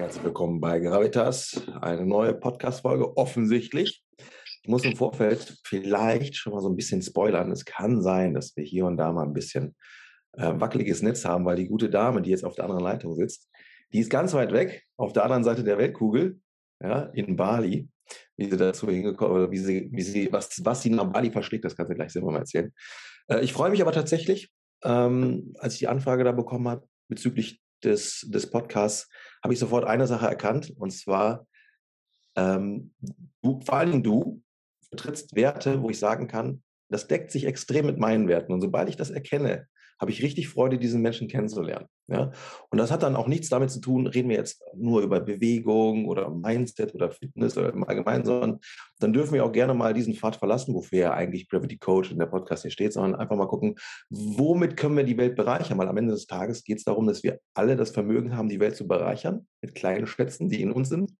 Herzlich willkommen bei Gravitas, eine neue Podcast-Folge, offensichtlich. Ich muss im Vorfeld vielleicht schon mal so ein bisschen spoilern. Es kann sein, dass wir hier und da mal ein bisschen äh, wackeliges Netz haben, weil die gute Dame, die jetzt auf der anderen Leitung sitzt, die ist ganz weit weg, auf der anderen Seite der Weltkugel, ja, in Bali. Wie sie dazu hingekommen oder wie sie, wie sie, was, was sie nach Bali verschlägt, das kann sie gleich selber mal erzählen. Äh, ich freue mich aber tatsächlich, ähm, als ich die Anfrage da bekommen habe bezüglich des, des Podcasts, habe ich sofort eine Sache erkannt, und zwar, ähm, du, vor allem du vertrittst Werte, wo ich sagen kann, das deckt sich extrem mit meinen Werten. Und sobald ich das erkenne, habe ich richtig Freude, diesen Menschen kennenzulernen. Ja? Und das hat dann auch nichts damit zu tun, reden wir jetzt nur über Bewegung oder Mindset oder Fitness oder im Allgemeinen, sondern dann dürfen wir auch gerne mal diesen Pfad verlassen, wofür ja eigentlich Gravity Coach in der Podcast hier steht, sondern einfach mal gucken, womit können wir die Welt bereichern? Weil am Ende des Tages geht es darum, dass wir alle das Vermögen haben, die Welt zu bereichern, mit kleinen Schätzen, die in uns sind.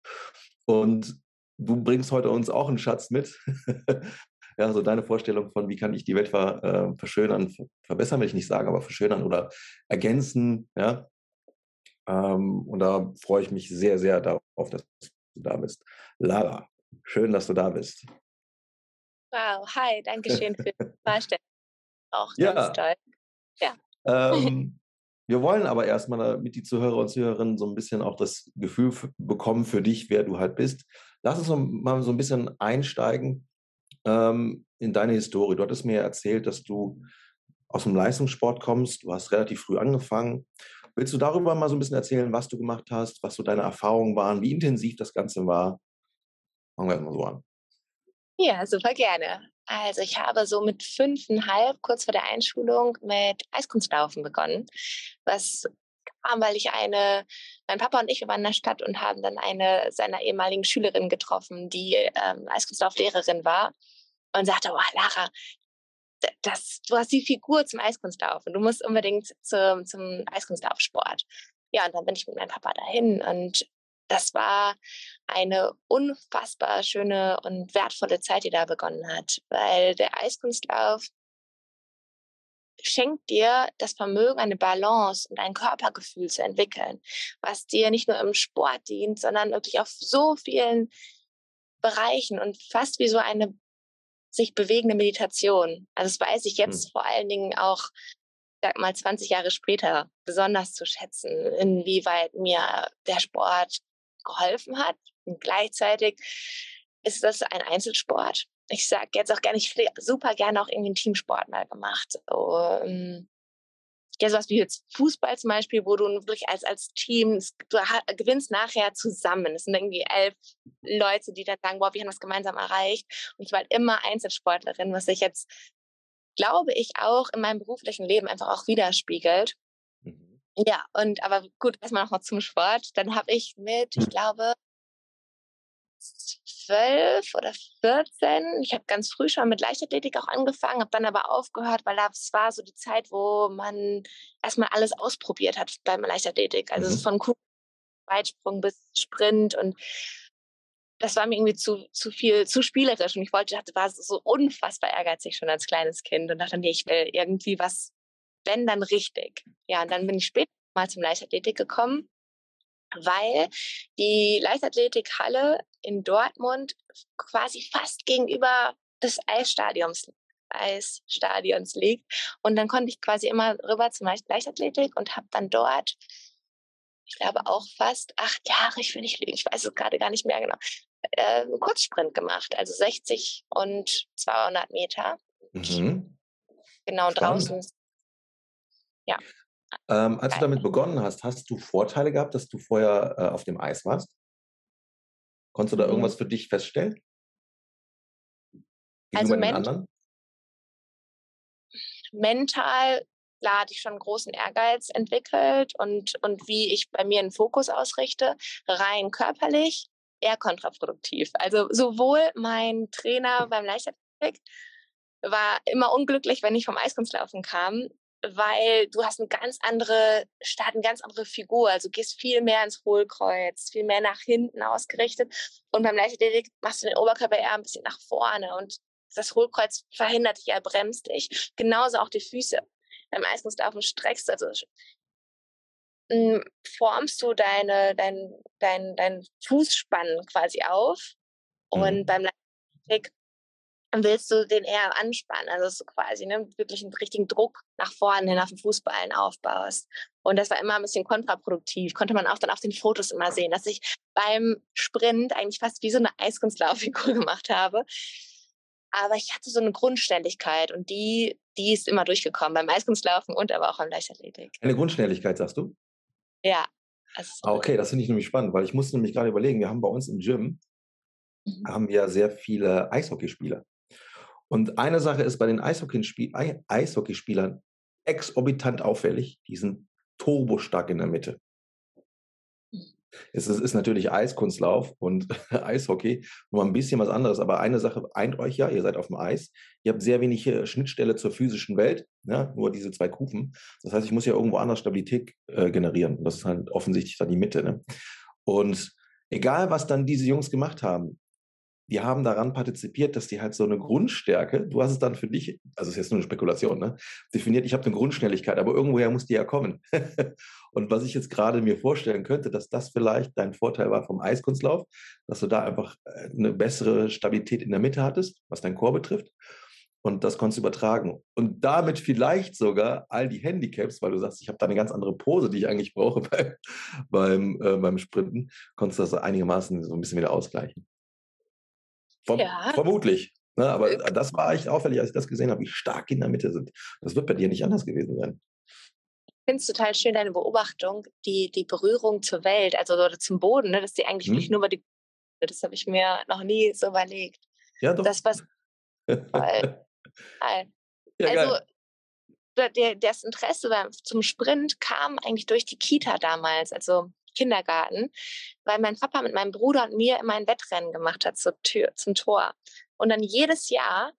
Und du bringst heute uns auch einen Schatz mit, Ja, so deine Vorstellung von, wie kann ich die Welt ver, äh, verschönern, verbessern will ich nicht sagen, aber verschönern oder ergänzen. Ja? Ähm, und da freue ich mich sehr, sehr darauf, dass du da bist. Lara, schön, dass du da bist. Wow, hi, danke schön für die Vorstellung. Auch ganz ja. toll. Ja. Ähm, wir wollen aber erstmal, damit die Zuhörer und Zuhörerinnen so ein bisschen auch das Gefühl bekommen für dich, wer du halt bist. Lass uns mal so ein bisschen einsteigen ähm, in deine Historie. Du hattest mir erzählt, dass du aus dem Leistungssport kommst. Du hast relativ früh angefangen. Willst du darüber mal so ein bisschen erzählen, was du gemacht hast, was so deine Erfahrungen waren, wie intensiv das Ganze war? Fangen wir erstmal so an. Ja, super gerne. Also ich habe so mit fünfeinhalb, kurz vor der Einschulung, mit Eiskunstlaufen begonnen, was kam, weil ich eine, mein Papa und ich, wir waren in der Stadt und haben dann eine seiner ehemaligen Schülerinnen getroffen, die ähm, Eiskunstlauflehrerin war und sagte, oh Lara, das, du hast die Figur zum Eiskunstlauf und du musst unbedingt zum, zum Eiskunstlaufsport. Ja, und dann bin ich mit meinem Papa dahin und das war eine unfassbar schöne und wertvolle Zeit, die da begonnen hat, weil der Eiskunstlauf schenkt dir das Vermögen, eine Balance und ein Körpergefühl zu entwickeln, was dir nicht nur im Sport dient, sondern wirklich auf so vielen Bereichen und fast wie so eine sich bewegende Meditation. Also das weiß ich jetzt hm. vor allen Dingen auch, sag mal, 20 Jahre später besonders zu schätzen, inwieweit mir der Sport geholfen hat. Und gleichzeitig ist das ein Einzelsport ich sage jetzt auch gerne, ich hätte super gerne auch irgendwie einen Teamsport mal gemacht. So, ähm, ja, sowas wie jetzt Fußball zum Beispiel, wo du wirklich als, als Team, du gewinnst nachher zusammen. Es sind irgendwie elf Leute, die dann sagen, boah, wir haben das gemeinsam erreicht. Und ich war halt immer Einzelsportlerin, was sich jetzt, glaube ich, auch in meinem beruflichen Leben einfach auch widerspiegelt. Mhm. Ja, und aber gut, erstmal nochmal zum Sport. Dann habe ich mit, ich glaube, zwölf oder 14. Ich habe ganz früh schon mit Leichtathletik auch angefangen, habe dann aber aufgehört, weil das war so die Zeit, wo man erstmal alles ausprobiert hat beim Leichtathletik. Also mhm. von Kuh Weitsprung bis Sprint und das war mir irgendwie zu, zu viel, zu spielerisch und ich wollte, dachte, war so unfassbar ehrgeizig schon als kleines Kind und dachte, nee, ich will irgendwie was, wenn dann richtig. Ja, und dann bin ich später mal zum Leichtathletik gekommen weil die Leichtathletikhalle in Dortmund quasi fast gegenüber des Eisstadions Eisstadions liegt. Und dann konnte ich quasi immer rüber zum Leichtathletik und habe dann dort, ich glaube auch fast acht Jahre, ich will nicht lügen, ich weiß es gerade gar nicht mehr genau, äh, einen Kurzsprint gemacht, also 60 und 200 Meter. Mhm. Genau, draußen. Ja. Ähm, als du damit begonnen hast, hast du Vorteile gehabt, dass du vorher äh, auf dem Eis warst? Konntest du da mhm. irgendwas für dich feststellen? Gegenüber also den anderen? mental klar hatte ich schon großen Ehrgeiz entwickelt und, und wie ich bei mir einen Fokus ausrichte, rein körperlich eher kontraproduktiv. Also sowohl mein Trainer beim Leichtathletik war immer unglücklich, wenn ich vom Eiskunstlaufen kam, weil du hast eine ganz andere Start, eine ganz andere Figur. Also gehst viel mehr ins Hohlkreuz, viel mehr nach hinten ausgerichtet. Und beim Leichtathletik machst du den Oberkörper eher ein bisschen nach vorne und das Hohlkreuz verhindert dich, er bremst dich. Genauso auch die Füße. Beim Eiskunstlaufen streckst du, also hm, formst du deine, dein, dein, dein Fußspann quasi auf und mhm. beim Leichtathletik willst du den eher anspannen, also du quasi ne, wirklich einen richtigen Druck nach vorne hin auf den Fußballen aufbaust. Und das war immer ein bisschen kontraproduktiv. Konnte man auch dann auf den Fotos immer sehen, dass ich beim Sprint eigentlich fast wie so eine Eiskunstlauffigur gemacht habe. Aber ich hatte so eine Grundständigkeit und die, die ist immer durchgekommen beim Eiskunstlaufen und aber auch beim Leichtathletik. Eine Grundschnelligkeit, sagst du? Ja. Ah, okay, das finde ich nämlich spannend, weil ich musste nämlich gerade überlegen, wir haben bei uns im Gym, mhm. haben wir sehr viele Eishockeyspieler. Und eine Sache ist bei den Eishockeyspielern exorbitant auffällig, die sind turbostark in der Mitte. Es ist, natürlich Eiskunstlauf und Eishockey nur ein bisschen was anderes. Aber eine Sache eint euch ja, ihr seid auf dem Eis. Ihr habt sehr wenig äh, Schnittstelle zur physischen Welt, ja, nur diese zwei Kufen. Das heißt, ich muss ja irgendwo anders Stabilität äh, generieren. Und das ist halt offensichtlich dann die Mitte. Ne? Und egal, was dann diese Jungs gemacht haben, die haben daran partizipiert, dass die halt so eine Grundstärke, du hast es dann für dich, also es ist jetzt nur eine Spekulation, ne, definiert, ich habe eine Grundschnelligkeit, aber irgendwoher muss die ja kommen. und was ich jetzt gerade mir vorstellen könnte, dass das vielleicht dein Vorteil war vom Eiskunstlauf, dass du da einfach äh, eine bessere Stabilität in der Mitte hattest, was dein Chor betrifft. Und das konntest du übertragen. Und damit vielleicht sogar all die Handicaps, weil du sagst, ich habe da eine ganz andere Pose, die ich eigentlich brauche bei, beim, äh, beim Sprinten, konntest du das einigermaßen so ein bisschen wieder ausgleichen. Verm ja. Vermutlich. Ne? Aber äh, das war echt auffällig, als ich das gesehen habe, wie stark die in der Mitte sind. Das wird bei dir nicht anders gewesen sein. Ich finde es total schön, deine Beobachtung, die, die Berührung zur Welt, also oder zum Boden, ne, dass die eigentlich hm. nicht nur über die. Das habe ich mir noch nie so überlegt. Ja, doch. Das was. Weil, ja, also, der, das Interesse zum Sprint kam eigentlich durch die Kita damals. Also Kindergarten, weil mein Papa mit meinem Bruder und mir immer ein Wettrennen gemacht hat zur Tür, zum Tor. Und dann jedes Jahr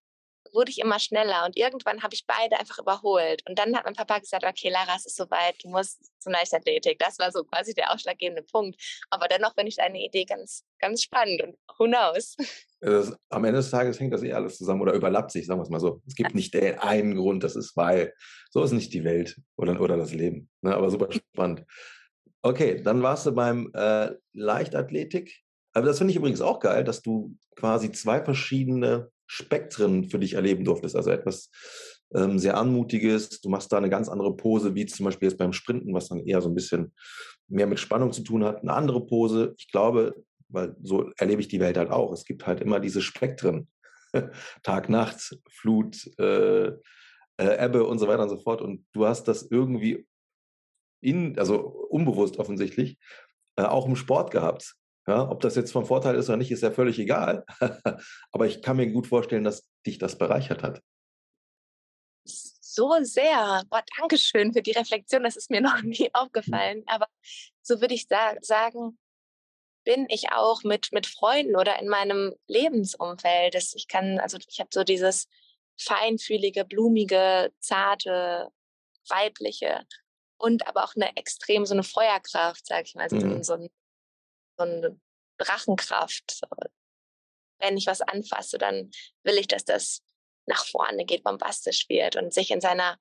wurde ich immer schneller und irgendwann habe ich beide einfach überholt. Und dann hat mein Papa gesagt, okay, Lara, es ist soweit, du musst zum Leichtathletik. Das war so quasi der ausschlaggebende Punkt. Aber dennoch finde ich deine Idee ganz, ganz spannend und who knows. Das, am Ende des Tages hängt das eh alles zusammen oder überlappt sich, sagen wir es mal so. Es gibt nicht den einen Grund, das ist weil. So ist nicht die Welt oder, oder das Leben. Ne? Aber super spannend. Okay, dann warst du beim äh, Leichtathletik. Aber das finde ich übrigens auch geil, dass du quasi zwei verschiedene Spektren für dich erleben durftest. Also etwas ähm, sehr Anmutiges. Du machst da eine ganz andere Pose, wie zum Beispiel jetzt beim Sprinten, was dann eher so ein bisschen mehr mit Spannung zu tun hat. Eine andere Pose. Ich glaube, weil so erlebe ich die Welt halt auch. Es gibt halt immer diese Spektren. Tag, Nacht, Flut, äh, äh, Ebbe und so weiter und so fort. Und du hast das irgendwie in, also unbewusst offensichtlich, äh, auch im Sport gehabt. Ja, ob das jetzt vom Vorteil ist oder nicht, ist ja völlig egal. Aber ich kann mir gut vorstellen, dass dich das bereichert hat. So sehr. Boah, Dankeschön für die Reflexion. Das ist mir noch nie aufgefallen. Aber so würde ich sa sagen, bin ich auch mit, mit Freunden oder in meinem Lebensumfeld. Das, ich kann, also ich habe so dieses feinfühlige, blumige, zarte, weibliche und aber auch eine extrem so eine Feuerkraft, sag ich mal, also mhm. so, ein, so eine Drachenkraft. So. Wenn ich was anfasse, dann will ich, dass das nach vorne geht, bombastisch wird und sich in seiner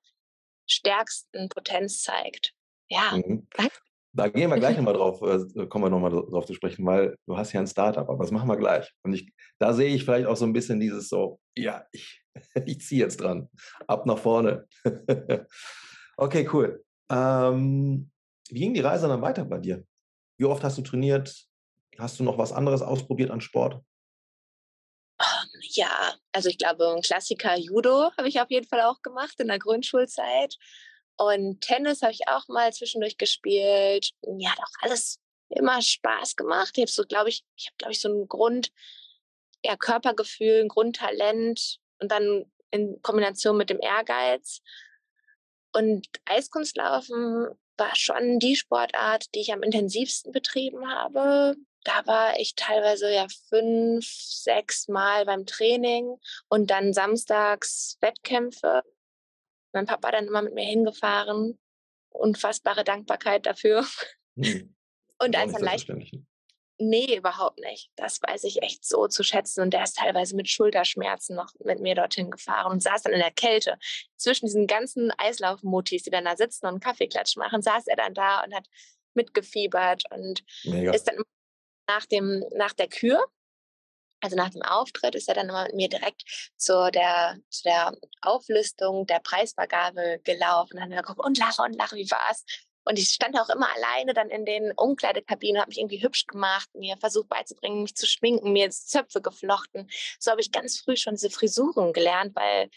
stärksten Potenz zeigt. Ja. Mhm. Da gehen wir gleich nochmal drauf, äh, kommen wir nochmal drauf zu sprechen, weil du hast ja ein Startup, aber das machen wir gleich. Und ich, da sehe ich vielleicht auch so ein bisschen dieses so, ja, ich, ich ziehe jetzt dran, ab nach vorne. okay, cool. Ähm, wie ging die Reise dann weiter bei dir? Wie oft hast du trainiert? Hast du noch was anderes ausprobiert an Sport? Ja, also ich glaube, ein Klassiker Judo habe ich auf jeden Fall auch gemacht in der Grundschulzeit. Und Tennis habe ich auch mal zwischendurch gespielt. Ja, hat auch alles immer Spaß gemacht. Ich habe so, glaube ich, ich habe, glaube ich, so ein Grund, ja, Körpergefühl, ein Grundtalent und dann in Kombination mit dem Ehrgeiz. Und Eiskunstlaufen war schon die Sportart, die ich am intensivsten betrieben habe. Da war ich teilweise ja fünf, sechs Mal beim Training und dann samstags Wettkämpfe. Mein Papa dann immer mit mir hingefahren. Unfassbare Dankbarkeit dafür. Hm. Und als dann leicht, Nee, überhaupt nicht. Das weiß ich echt so zu schätzen. Und der ist teilweise mit Schulterschmerzen noch mit mir dorthin gefahren und saß dann in der Kälte. Zwischen diesen ganzen Eislaufmutis, die dann da sitzen und Kaffeeklatsch machen, saß er dann da und hat mitgefiebert und Mega. ist dann nach, dem, nach der Kür, also nach dem Auftritt, ist er dann immer mit mir direkt zu der, zu der Auflistung der Preisvergabe gelaufen. Und dann hat er geguckt, und lache und lache, wie war's? Und ich stand auch immer alleine dann in den Umkleidekabinen, habe mich irgendwie hübsch gemacht, mir versucht beizubringen, mich zu schminken, mir jetzt Zöpfe geflochten. So habe ich ganz früh schon diese Frisuren gelernt, weil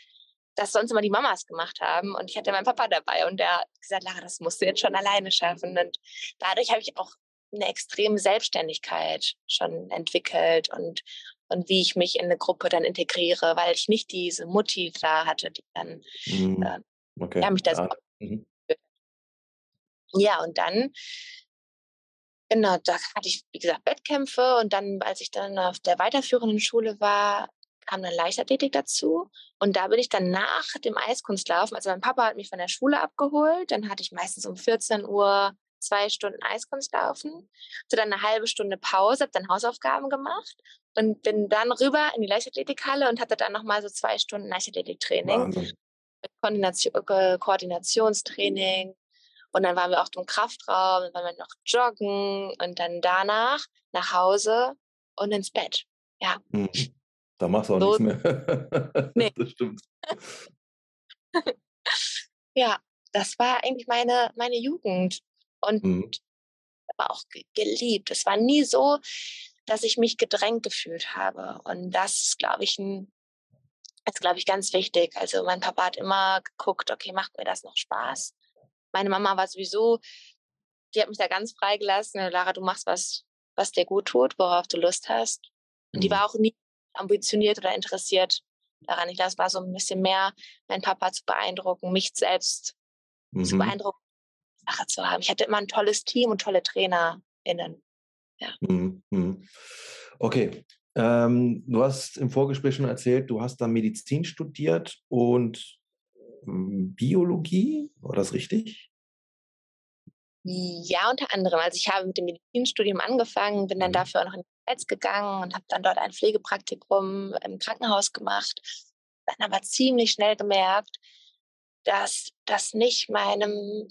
das sonst immer die Mamas gemacht haben. Und ich hatte meinen Papa dabei und der hat gesagt, Lara, das musst du jetzt schon alleine schaffen. Und dadurch habe ich auch eine extreme Selbstständigkeit schon entwickelt und, und wie ich mich in eine Gruppe dann integriere, weil ich nicht diese Mutti da hatte, die dann mhm. äh, okay. ja, mich da so mhm. Ja, und dann, genau, da hatte ich, wie gesagt, Wettkämpfe und dann, als ich dann auf der weiterführenden Schule war, kam dann Leichtathletik dazu. Und da bin ich dann nach dem Eiskunstlaufen, also mein Papa hat mich von der Schule abgeholt, dann hatte ich meistens um 14 Uhr zwei Stunden Eiskunstlaufen, hatte dann eine halbe Stunde Pause, habe dann Hausaufgaben gemacht und bin dann rüber in die Leichtathletikhalle und hatte dann nochmal so zwei Stunden Leichtathletiktraining. Koordination, Koordinationstraining, und dann waren wir auch im Kraftraum, dann waren wir noch joggen und dann danach nach Hause und ins Bett. Ja. Hm. Da machst du auch so, nichts mehr. nee. Das stimmt. ja, das war eigentlich meine, meine Jugend. Und mhm. aber auch geliebt. Es war nie so, dass ich mich gedrängt gefühlt habe. Und das ist, glaube ich, ein, ist, glaube ich, ganz wichtig. Also mein Papa hat immer geguckt, okay, macht mir das noch Spaß? Meine Mama war sowieso, die hat mich da ganz freigelassen. Lara, du machst was, was dir gut tut, worauf du Lust hast. Und die mhm. war auch nie ambitioniert oder interessiert daran. Ich glaube, es war so ein bisschen mehr, meinen Papa zu beeindrucken, mich selbst mhm. zu beeindrucken, Sache zu haben. Ich hatte immer ein tolles Team und tolle TrainerInnen. Ja. Mhm. mhm. Okay. Ähm, du hast im Vorgespräch schon erzählt, du hast da Medizin studiert und Biologie, war das richtig? Ja, unter anderem. Also ich habe mit dem Medizinstudium angefangen, bin dann mhm. dafür auch noch in die Schweiz gegangen und habe dann dort ein Pflegepraktikum im Krankenhaus gemacht. Dann aber ziemlich schnell gemerkt, dass das nicht meinem,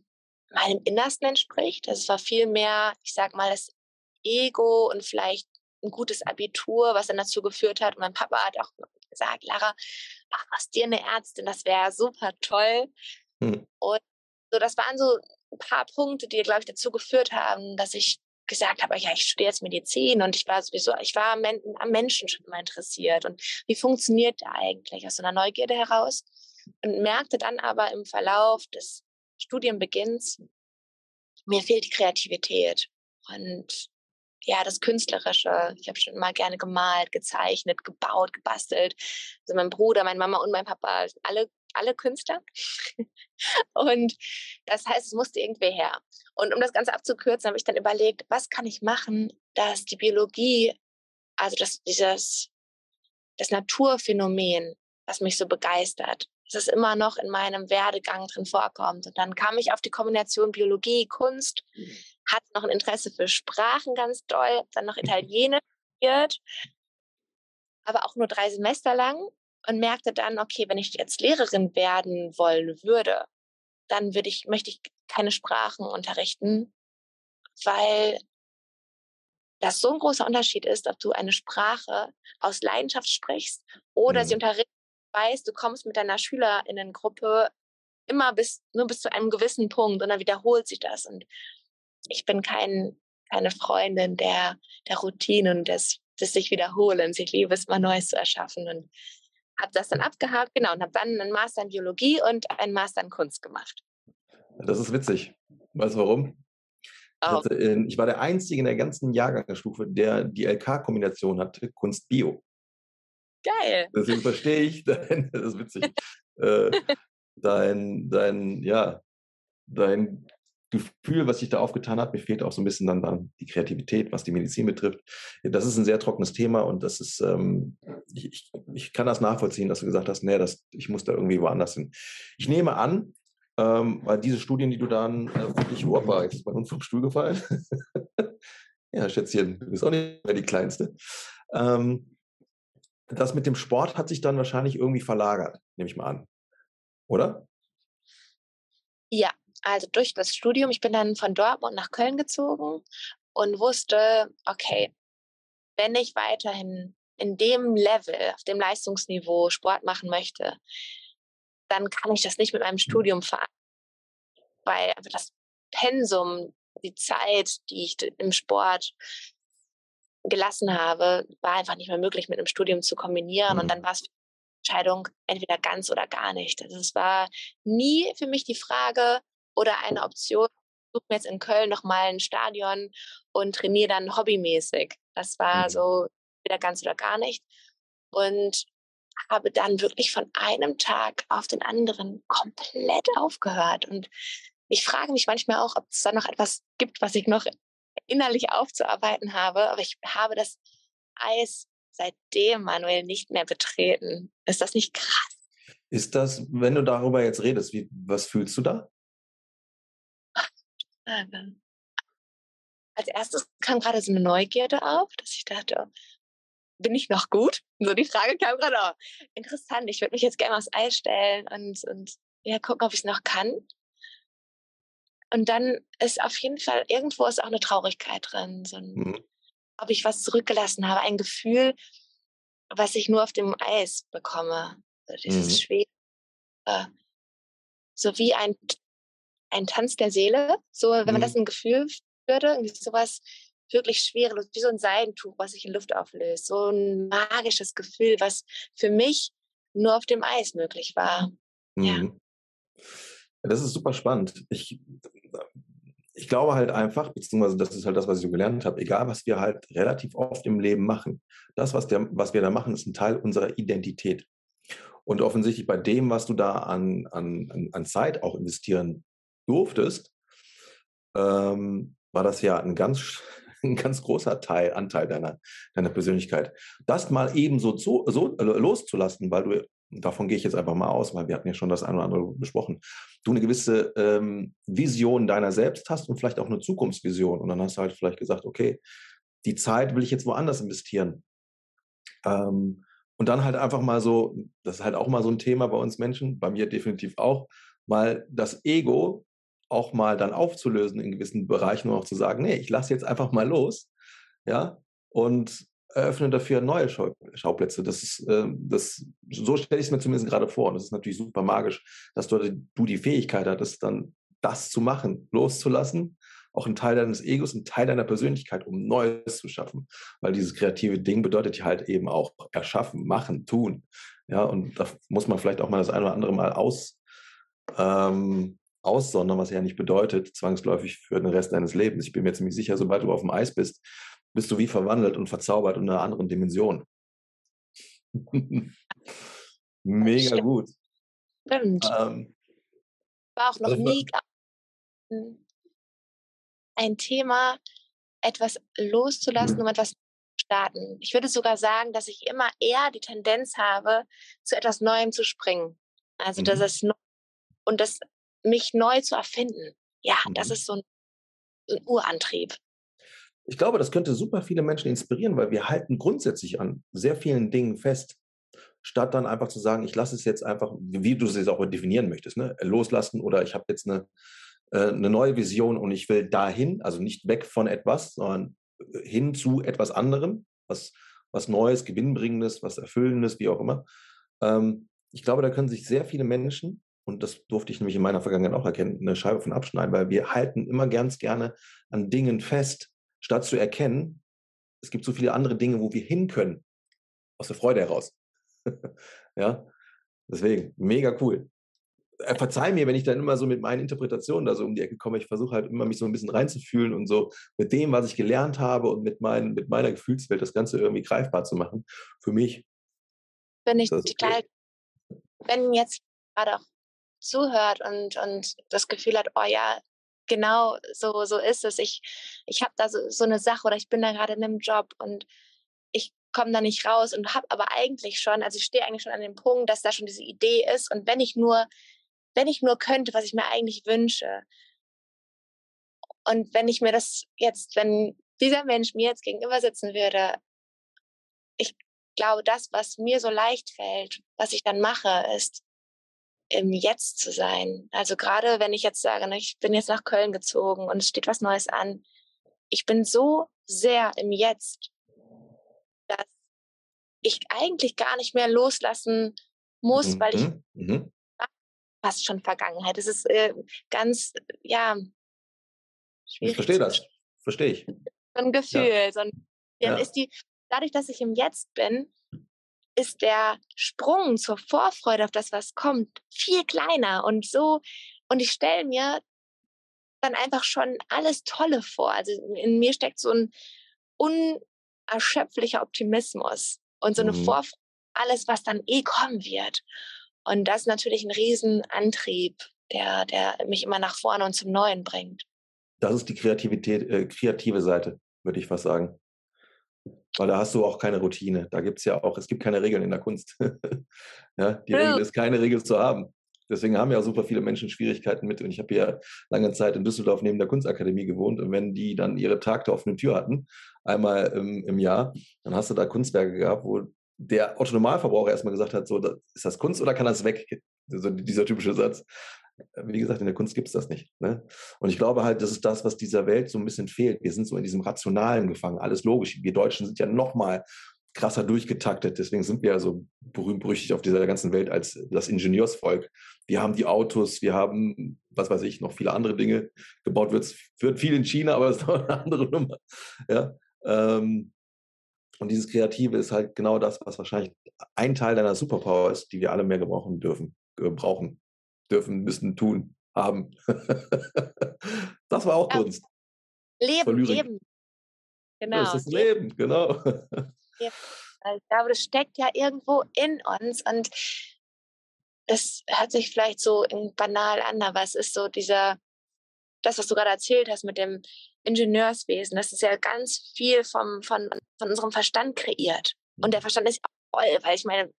meinem Innersten entspricht. Das war viel mehr, ich sag mal, das Ego und vielleicht ein gutes Abitur, was dann dazu geführt hat. Und mein Papa hat auch gesagt, Lara, mach aus dir eine Ärztin, das wäre super toll. Hm. Und so, das waren so ein paar Punkte, die, glaube ich, dazu geführt haben, dass ich gesagt habe, ja, ich studiere jetzt Medizin und ich war sowieso, ich war am, Menschen schon immer interessiert und wie funktioniert der eigentlich aus so einer Neugierde heraus und merkte dann aber im Verlauf des Studienbeginns, mir fehlt die Kreativität und ja, das Künstlerische. Ich habe schon immer gerne gemalt, gezeichnet, gebaut, gebastelt. Also mein Bruder, meine Mama und mein Papa, alle, alle Künstler. und das heißt, es musste irgendwie her. Und um das Ganze abzukürzen, habe ich dann überlegt, was kann ich machen, dass die Biologie, also dass dieses, das Naturphänomen, was mich so begeistert, es immer noch in meinem Werdegang drin vorkommt. Und dann kam ich auf die Kombination Biologie, Kunst, mhm hatte noch ein Interesse für Sprachen ganz doll, dann noch mhm. Italienisch studiert, aber auch nur drei Semester lang und merkte dann, okay, wenn ich jetzt Lehrerin werden wollen würde, dann würde ich, möchte ich keine Sprachen unterrichten, weil das so ein großer Unterschied ist, ob du eine Sprache aus Leidenschaft sprichst oder mhm. sie unterrichtest, weißt, du kommst mit deiner Schülerinnengruppe immer bis, nur bis zu einem gewissen Punkt und dann wiederholt sich das. Und ich bin kein, keine Freundin der, der Routinen, des, des sich wiederholens. Ich liebe es, mal Neues zu erschaffen und habe das dann abgehakt, genau, und habe dann einen Master in Biologie und einen Master in Kunst gemacht. Das ist witzig. Weißt du warum? Oh. Ich war der Einzige in der ganzen Jahrgangsstufe, der die LK-Kombination hatte, Kunst-Bio. Geil. Deswegen verstehe ich dein, das ist witzig, äh, dein, dein, ja, dein Gefühl, was sich da aufgetan hat. Mir fehlt auch so ein bisschen dann, dann die Kreativität, was die Medizin betrifft. Das ist ein sehr trockenes Thema und das ist, ähm, ich, ich, kann das nachvollziehen, dass du gesagt hast, nee, das, ich muss da irgendwie woanders hin. Ich nehme an, ähm, weil diese Studien, die du dann äh, wirklich, opa, jetzt ist mein Hund vom Stuhl gefallen. Ja, Schätzchen, du bist auch nicht mehr die Kleinste. Ähm, das mit dem Sport hat sich dann wahrscheinlich irgendwie verlagert, nehme ich mal an. Oder? Ja, also durch das Studium. Ich bin dann von Dortmund nach Köln gezogen und wusste, okay, wenn ich weiterhin in dem Level, auf dem Leistungsniveau Sport machen möchte, dann kann ich das nicht mit meinem mhm. Studium vereinbaren. Weil das Pensum, die Zeit, die ich im Sport gelassen habe, war einfach nicht mehr möglich mit einem Studium zu kombinieren. Mhm. Und dann war es Entscheidung entweder ganz oder gar nicht. Also es war nie für mich die Frage oder eine Option, ich suche mir jetzt in Köln nochmal ein Stadion und trainiere dann hobbymäßig. Das war mhm. so wieder ganz oder gar nicht. Und habe dann wirklich von einem Tag auf den anderen komplett aufgehört. Und ich frage mich manchmal auch, ob es da noch etwas gibt, was ich noch innerlich aufzuarbeiten habe. Aber ich habe das Eis seitdem Manuel nicht mehr betreten. Ist das nicht krass? Ist das, wenn du darüber jetzt redest, wie, was fühlst du da? Als erstes kam gerade so eine Neugierde auf, dass ich dachte, bin ich noch gut? So die Frage kam gerade auf. Interessant, ich würde mich jetzt gerne aufs Eis stellen und, und ja, gucken, ob ich es noch kann. Und dann ist auf jeden Fall, irgendwo ist auch eine Traurigkeit drin. So ein, mhm. Ob ich was zurückgelassen habe, ein Gefühl, was ich nur auf dem Eis bekomme. So dieses mhm. Schwere. Äh, so wie ein, ein Tanz der Seele. So, wenn man mhm. das ein Gefühl würde, irgendwie sowas wirklich schwerelos, wie so ein Seidentuch, was sich in Luft auflöst. So ein magisches Gefühl, was für mich nur auf dem Eis möglich war. Mhm. Ja. Das ist super spannend. Ich, ich glaube halt einfach, beziehungsweise das ist halt das, was ich so gelernt habe, egal was wir halt relativ oft im Leben machen, das, was, der, was wir da machen, ist ein Teil unserer Identität. Und offensichtlich bei dem, was du da an, an, an Zeit auch investieren durftest, ähm, war das ja ein ganz ein ganz großer Teil, Anteil deiner, deiner Persönlichkeit. Das mal eben so, zu, so äh, loszulassen, weil du, davon gehe ich jetzt einfach mal aus, weil wir hatten ja schon das eine oder andere besprochen, du eine gewisse ähm, Vision deiner selbst hast und vielleicht auch eine Zukunftsvision. Und dann hast du halt vielleicht gesagt, okay, die Zeit will ich jetzt woanders investieren. Ähm, und dann halt einfach mal so, das ist halt auch mal so ein Thema bei uns Menschen, bei mir definitiv auch, mal das Ego auch mal dann aufzulösen in gewissen Bereichen und auch zu sagen, nee, ich lasse jetzt einfach mal los, ja, und eröffne dafür neue Schau Schauplätze. Das ist, äh, das, so stelle ich es mir zumindest gerade vor. Und das ist natürlich super magisch, dass du, du die Fähigkeit hattest, dann das zu machen, loszulassen, auch ein Teil deines Egos, ein Teil deiner Persönlichkeit, um Neues zu schaffen. Weil dieses kreative Ding bedeutet ja halt eben auch erschaffen, machen, tun. Ja, und da muss man vielleicht auch mal das eine oder andere Mal aus, ähm, aussondern, was ja nicht bedeutet, zwangsläufig für den Rest deines Lebens. Ich bin mir ziemlich sicher, sobald du auf dem Eis bist, bist du wie verwandelt und verzaubert in einer anderen Dimension. Mega Stimmt. gut. Stimmt. Ähm, War auch noch also, nie ein Thema, etwas loszulassen, um etwas zu starten. Ich würde sogar sagen, dass ich immer eher die Tendenz habe, zu etwas Neuem zu springen. Also, dass mhm. es und das mich neu zu erfinden. Ja, mhm. das ist so ein, ein Urantrieb. Ich glaube, das könnte super viele Menschen inspirieren, weil wir halten grundsätzlich an sehr vielen Dingen fest, statt dann einfach zu sagen, ich lasse es jetzt einfach, wie du es jetzt auch definieren möchtest, ne? loslassen oder ich habe jetzt eine, äh, eine neue Vision und ich will dahin, also nicht weg von etwas, sondern äh, hin zu etwas anderem, was, was Neues, Gewinnbringendes, was Erfüllendes, wie auch immer. Ähm, ich glaube, da können sich sehr viele Menschen und das durfte ich nämlich in meiner Vergangenheit auch erkennen, eine Scheibe von abschneiden, weil wir halten immer ganz gerne an Dingen fest, statt zu erkennen, es gibt so viele andere Dinge, wo wir hin können, aus der Freude heraus. ja, deswegen, mega cool. Äh, verzeih mir, wenn ich dann immer so mit meinen Interpretationen da so um die Ecke komme. Ich versuche halt immer, mich so ein bisschen reinzufühlen und so mit dem, was ich gelernt habe und mit, mein, mit meiner Gefühlswelt das Ganze irgendwie greifbar zu machen. Für mich. Wenn ich total, wenn jetzt gerade auch zuhört und, und das Gefühl hat, oh ja, genau so, so ist es. Ich, ich habe da so, so eine Sache oder ich bin da gerade in einem Job und ich komme da nicht raus und habe aber eigentlich schon, also ich stehe eigentlich schon an dem Punkt, dass da schon diese Idee ist und wenn ich nur, wenn ich nur könnte, was ich mir eigentlich wünsche und wenn ich mir das jetzt, wenn dieser Mensch mir jetzt gegenüber sitzen würde, ich glaube, das, was mir so leicht fällt, was ich dann mache, ist, im Jetzt zu sein. Also gerade wenn ich jetzt sage, ne, ich bin jetzt nach Köln gezogen und es steht was Neues an, ich bin so sehr im Jetzt, dass ich eigentlich gar nicht mehr loslassen muss, mhm. weil ich mhm. mhm. fast schon Vergangenheit. Es ist äh, ganz, ja, schwierig. Ich verstehe das. Verstehe ich. So ein Gefühl. Ja. So ein, dann ja. ist die, dadurch, dass ich im Jetzt bin, ist der Sprung zur Vorfreude auf das, was kommt, viel kleiner und so. Und ich stelle mir dann einfach schon alles Tolle vor. Also in mir steckt so ein unerschöpflicher Optimismus und so eine mhm. Vorfreude, alles, was dann eh kommen wird. Und das ist natürlich ein Riesenantrieb, der, der mich immer nach vorne und zum Neuen bringt. Das ist die Kreativität, äh, kreative Seite, würde ich fast sagen. Weil da hast du auch keine Routine. Da gibt es ja auch, es gibt keine Regeln in der Kunst. ja, die ja. Regel ist, keine Regel zu haben. Deswegen haben ja super viele Menschen Schwierigkeiten mit. Und ich habe ja lange Zeit in Düsseldorf neben der Kunstakademie gewohnt. Und wenn die dann ihre Tag der offenen Tür hatten, einmal im, im Jahr, dann hast du da Kunstwerke gehabt, wo der Autonomalverbraucher erstmal gesagt hat, so, ist das Kunst oder kann das weg? So dieser typische Satz. Wie gesagt, in der Kunst gibt es das nicht. Ne? Und ich glaube halt, das ist das, was dieser Welt so ein bisschen fehlt. Wir sind so in diesem Rationalen gefangen, alles logisch. Wir Deutschen sind ja noch mal krasser durchgetaktet. Deswegen sind wir ja so berühmt-berüchtigt auf dieser ganzen Welt als das Ingenieursvolk. Wir haben die Autos, wir haben, was weiß ich, noch viele andere Dinge. Gebaut wird, wird viel in China, aber das ist noch eine andere Nummer. Ja? Ähm, und dieses Kreative ist halt genau das, was wahrscheinlich ein Teil deiner Superpower ist, die wir alle mehr gebrauchen dürfen, äh, brauchen, dürfen, müssen, tun, haben. das war auch Kunst. Leben, Leben. Genau. Das ist Leben, genau. Ich glaube, das steckt ja irgendwo in uns und es hört sich vielleicht so banal an, aber es ist so dieser, das, was du gerade erzählt hast mit dem Ingenieurswesen, das ist ja ganz viel vom, von, von unserem Verstand kreiert. Und der mhm. Verstand ist voll, weil ich meine,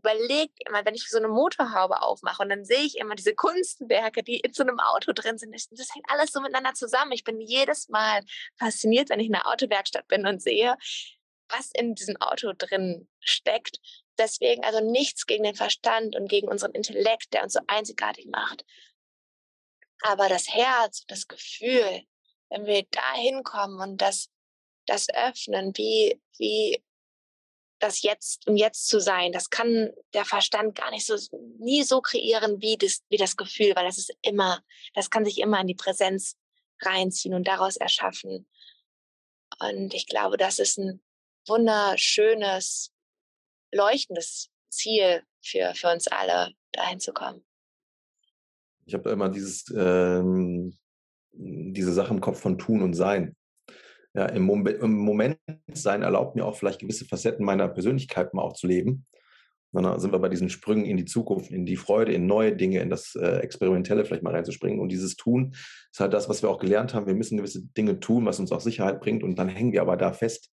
überlegt immer, wenn ich so eine Motorhaube aufmache und dann sehe ich immer diese Kunstwerke, die in so einem Auto drin sind. Das, das hängt alles so miteinander zusammen. Ich bin jedes Mal fasziniert, wenn ich in einer Autowerkstatt bin und sehe, was in diesem Auto drin steckt. Deswegen also nichts gegen den Verstand und gegen unseren Intellekt, der uns so einzigartig macht. Aber das Herz, das Gefühl, wenn wir da hinkommen und das, das öffnen, wie, wie das Jetzt, im Jetzt zu sein, das kann der Verstand gar nicht so, nie so kreieren wie das, wie das Gefühl, weil das ist immer, das kann sich immer in die Präsenz reinziehen und daraus erschaffen. Und ich glaube, das ist ein wunderschönes, leuchtendes Ziel für, für uns alle, dahin zu kommen. Ich habe immer dieses, ähm, diese Sache im Kopf von Tun und Sein. Ja, im, Mom im Moment sein erlaubt mir auch vielleicht gewisse Facetten meiner Persönlichkeit mal auch zu leben. dann sind wir bei diesen Sprüngen in die Zukunft, in die Freude, in neue Dinge, in das äh, Experimentelle vielleicht mal reinzuspringen. Und dieses Tun ist halt das, was wir auch gelernt haben. Wir müssen gewisse Dinge tun, was uns auch Sicherheit bringt. Und dann hängen wir aber da fest.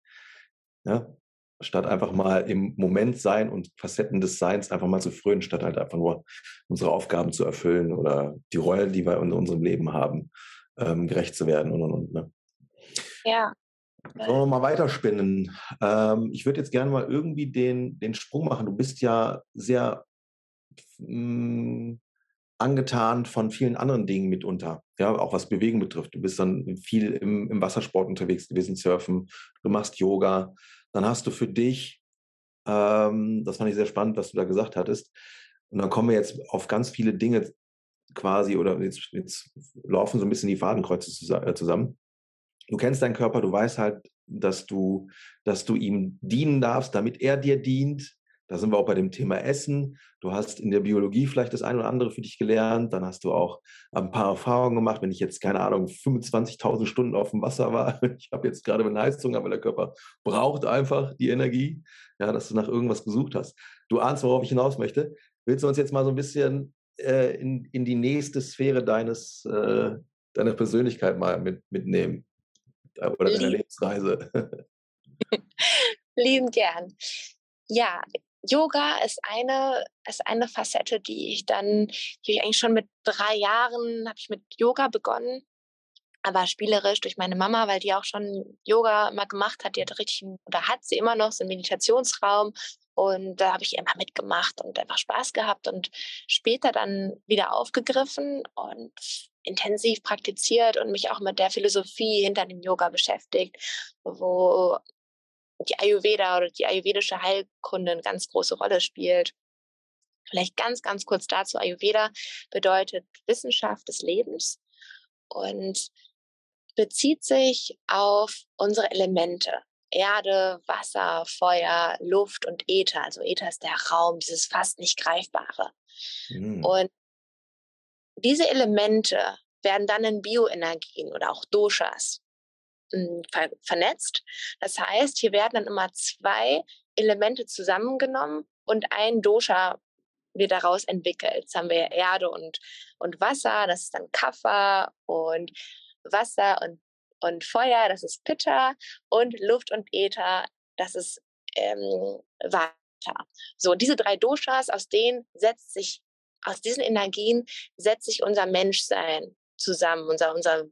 Ja? Statt einfach mal im Moment sein und Facetten des Seins einfach mal zu frönen, statt halt einfach nur unsere Aufgaben zu erfüllen oder die Rollen, die wir in unserem Leben haben, ähm, gerecht zu werden und und und. Ne? Ja. Sollen wir mal weiterspinnen? Ähm, ich würde jetzt gerne mal irgendwie den, den Sprung machen. Du bist ja sehr mh, hm, angetan von vielen anderen Dingen mitunter, ja, auch was Bewegung betrifft. Du bist dann viel im, im Wassersport unterwegs gewesen, surfen, du machst Yoga. Dann hast du für dich, ähm, das fand ich sehr spannend, was du da gesagt hattest, und dann kommen wir jetzt auf ganz viele Dinge quasi, oder jetzt, jetzt laufen so ein bisschen die Fadenkreuze äh, zusammen du kennst deinen Körper, du weißt halt, dass du, dass du ihm dienen darfst, damit er dir dient. Da sind wir auch bei dem Thema Essen. Du hast in der Biologie vielleicht das eine oder andere für dich gelernt. Dann hast du auch ein paar Erfahrungen gemacht. Wenn ich jetzt, keine Ahnung, 25.000 Stunden auf dem Wasser war, ich habe jetzt gerade eine Heißhunger, weil der Körper braucht einfach die Energie, ja, dass du nach irgendwas gesucht hast. Du ahnst, worauf ich hinaus möchte. Willst du uns jetzt mal so ein bisschen äh, in, in die nächste Sphäre deines, äh, deiner Persönlichkeit mal mit, mitnehmen? Oder deiner Lebensreise? Lieben gern. Ja, Yoga ist eine, ist eine Facette, die ich dann, die ich eigentlich schon mit drei Jahren habe ich mit Yoga begonnen. aber spielerisch durch meine Mama, weil die auch schon Yoga mal gemacht hat. Die hat richtig, oder hat sie immer noch, so einen Meditationsraum. Und da habe ich immer mitgemacht und einfach Spaß gehabt und später dann wieder aufgegriffen und intensiv praktiziert und mich auch mit der Philosophie hinter dem Yoga beschäftigt, wo die Ayurveda oder die ayurvedische Heilkunde eine ganz große Rolle spielt. Vielleicht ganz, ganz kurz dazu. Ayurveda bedeutet Wissenschaft des Lebens und bezieht sich auf unsere Elemente. Erde, Wasser, Feuer, Luft und Äther. Also Äther ist der Raum, dieses fast nicht greifbare. Mhm. Und diese Elemente werden dann in Bioenergien oder auch Doshas hm, ver vernetzt. Das heißt, hier werden dann immer zwei Elemente zusammengenommen und ein Dosha wird daraus entwickelt. Jetzt haben wir Erde und, und Wasser, das ist dann Kapha und Wasser und, und Feuer, das ist Pitta und Luft und Äther, das ist ähm, Vata. So, diese drei Doshas, aus denen setzt sich, aus diesen Energien setzt sich unser Menschsein zusammen, unser, unser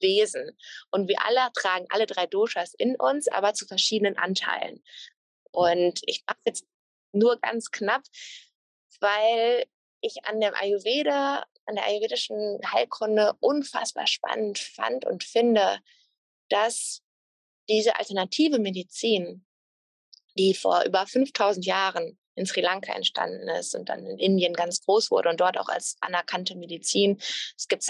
Wesen. Und wir alle tragen alle drei Doshas in uns, aber zu verschiedenen Anteilen. Und ich mache jetzt nur ganz knapp, weil ich an dem Ayurveda, an der ayurvedischen Heilkunde unfassbar spannend fand und finde, dass diese alternative Medizin, die vor über 5000 Jahren in Sri Lanka entstanden ist und dann in Indien ganz groß wurde und dort auch als anerkannte Medizin. Es gibt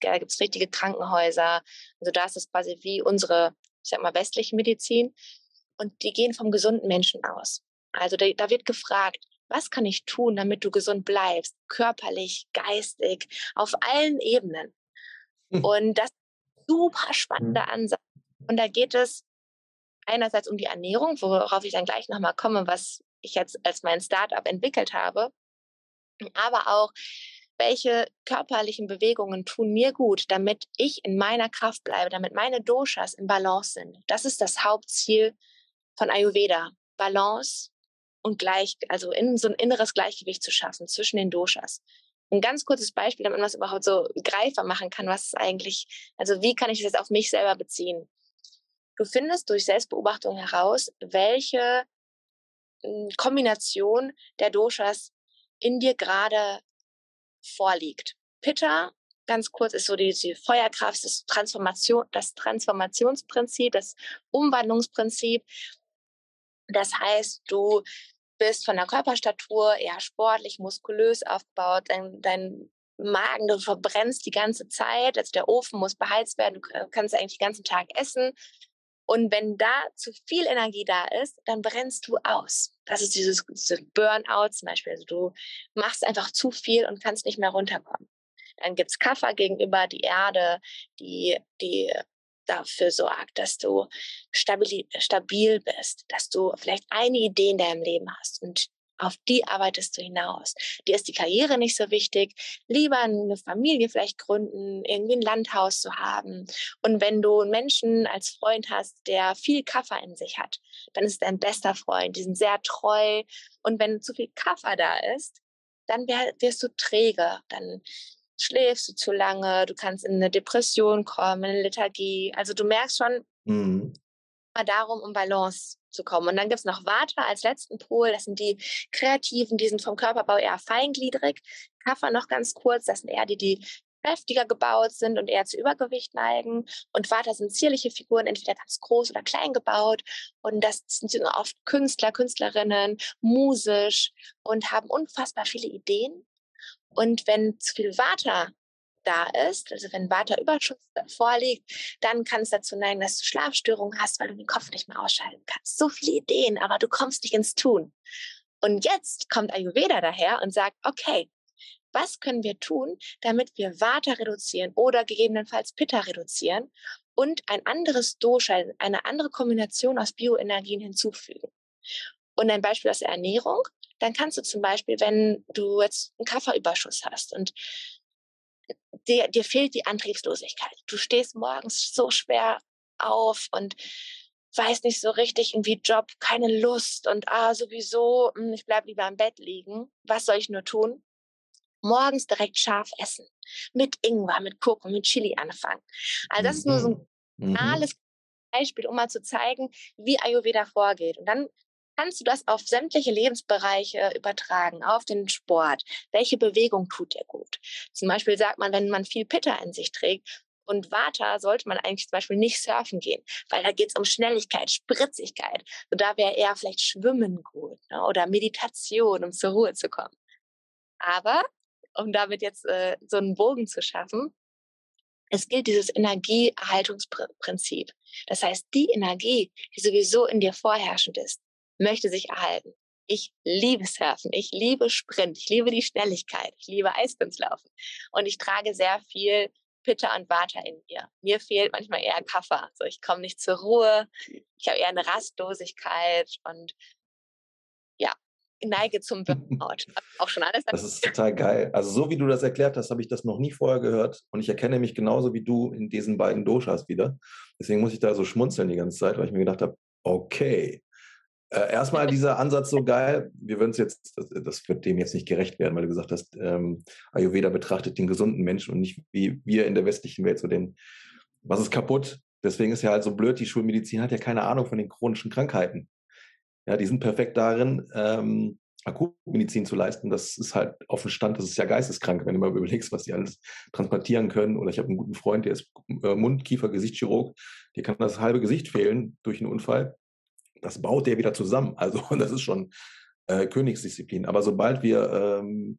da gibt's richtige Krankenhäuser. Also da ist es quasi wie unsere, ich sag mal, westliche Medizin. Und die gehen vom gesunden Menschen aus. Also da, da wird gefragt, was kann ich tun, damit du gesund bleibst, körperlich, geistig, auf allen Ebenen. Mhm. Und das ist super spannender hm. Ansatz. Und da geht es einerseits um die Ernährung, worauf ich dann gleich nochmal komme, was ich jetzt als mein Startup entwickelt habe, aber auch welche körperlichen Bewegungen tun mir gut, damit ich in meiner Kraft bleibe, damit meine Doshas im Balance sind. Das ist das Hauptziel von Ayurveda. Balance und gleich, also in so ein inneres Gleichgewicht zu schaffen zwischen den Doshas. Ein ganz kurzes Beispiel, damit man es überhaupt so greifbar machen kann, was eigentlich, also wie kann ich das jetzt auf mich selber beziehen? Du findest durch Selbstbeobachtung heraus, welche Kombination der Doshas in dir gerade vorliegt. Pitta, ganz kurz, ist so die, Feuerkraft, das, Transformation, das Transformationsprinzip, das Umwandlungsprinzip. Das heißt, du bist von der Körperstatur eher sportlich, muskulös aufgebaut, dein, dein Magen, du verbrennst die ganze Zeit, also der Ofen muss beheizt werden, du kannst eigentlich den ganzen Tag essen. Und wenn da zu viel Energie da ist, dann brennst du aus. Das ist dieses, dieses Burnout zum Beispiel. Also du machst einfach zu viel und kannst nicht mehr runterkommen. Dann gibt's Kaffer gegenüber die Erde, die, die dafür sorgt, dass du stabil, stabil bist, dass du vielleicht eine Idee in deinem Leben hast und auf die arbeitest du hinaus. Dir ist die Karriere nicht so wichtig, lieber eine Familie vielleicht gründen, irgendwie ein Landhaus zu haben. Und wenn du einen Menschen als Freund hast, der viel Kaffer in sich hat, dann ist es dein bester Freund, die sind sehr treu. Und wenn zu viel Kaffer da ist, dann wirst du träge, dann schläfst du zu lange, du kannst in eine Depression kommen, in eine Lethargie. Also du merkst schon, mhm. Darum, um Balance zu kommen. Und dann gibt es noch Vata als letzten Pol, das sind die Kreativen, die sind vom Körperbau eher feingliedrig. Kaffer noch ganz kurz, das sind eher die, die kräftiger gebaut sind und eher zu Übergewicht neigen. Und Vata sind zierliche Figuren, entweder ganz groß oder klein gebaut. Und das sind oft Künstler, Künstlerinnen, musisch und haben unfassbar viele Ideen und wenn zu viel Vata da ist, also wenn Vata-Überschuss vorliegt, dann kann es dazu neigen, dass du Schlafstörungen hast, weil du den Kopf nicht mehr ausschalten kannst. So viele Ideen, aber du kommst nicht ins Tun. Und jetzt kommt Ayurveda daher und sagt, okay, was können wir tun, damit wir Vata reduzieren oder gegebenenfalls Pitta reduzieren und ein anderes Dosha, eine andere Kombination aus Bioenergien hinzufügen? Und ein Beispiel aus der Ernährung dann kannst du zum Beispiel, wenn du jetzt einen Kafferüberschuss hast und dir, dir fehlt die Antriebslosigkeit, du stehst morgens so schwer auf und weiß nicht so richtig, irgendwie Job, keine Lust und ah, sowieso, hm, ich bleib lieber im Bett liegen. Was soll ich nur tun? Morgens direkt scharf essen. mit Ingwer, mit Kurkuma, mit Chili anfangen. Also das ist nur so ein mhm. banales Beispiel, um mal zu zeigen, wie Ayurveda vorgeht. Und dann kannst du das auf sämtliche Lebensbereiche übertragen, auf den Sport. Welche Bewegung tut dir gut? Zum Beispiel sagt man, wenn man viel Pitta in sich trägt, und Vata sollte man eigentlich zum Beispiel nicht surfen gehen, weil da geht es um Schnelligkeit, Spritzigkeit. Und da wäre eher vielleicht Schwimmen gut ne? oder Meditation, um zur Ruhe zu kommen. Aber um damit jetzt äh, so einen Bogen zu schaffen, es gilt dieses Energieerhaltungsprinzip. Das heißt, die Energie, die sowieso in dir vorherrschend ist, möchte sich erhalten. Ich liebe Surfen, ich liebe Sprint, ich liebe die Schnelligkeit, ich liebe Eiskunstlaufen und ich trage sehr viel Pitta und Vata in mir. Mir fehlt manchmal eher Kaffee. Also ich komme nicht zur Ruhe, ich habe eher eine Rastlosigkeit und ja, neige zum Burnout. Auch schon alles. Das ist total geil. Also so wie du das erklärt hast, habe ich das noch nie vorher gehört und ich erkenne mich genauso wie du in diesen beiden Doshas wieder. Deswegen muss ich da so schmunzeln die ganze Zeit, weil ich mir gedacht habe, okay, äh, erstmal dieser Ansatz so geil. Wir würden es jetzt, das, das, wird dem jetzt nicht gerecht werden, weil du gesagt hast, ähm, Ayurveda betrachtet den gesunden Menschen und nicht wie wir in der westlichen Welt so den, was ist kaputt? Deswegen ist ja halt so blöd, die Schulmedizin hat ja keine Ahnung von den chronischen Krankheiten. Ja, die sind perfekt darin, ähm, Akutmedizin zu leisten. Das ist halt auf dem Stand, das ist ja geisteskrank, wenn du mal überlegst, was die alles transplantieren können. Oder ich habe einen guten Freund, der ist äh, Mund-, Kiefer-, Gesichtschirurg, der kann das halbe Gesicht fehlen durch einen Unfall das baut der wieder zusammen. Also das ist schon äh, Königsdisziplin. Aber sobald wir, ähm,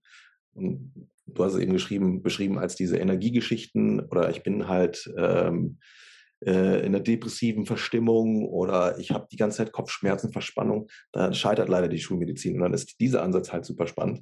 du hast es eben geschrieben, beschrieben als diese Energiegeschichten oder ich bin halt ähm, äh, in einer depressiven Verstimmung oder ich habe die ganze Zeit Kopfschmerzen, Verspannung, dann scheitert leider die Schulmedizin. Und dann ist dieser Ansatz halt super spannend.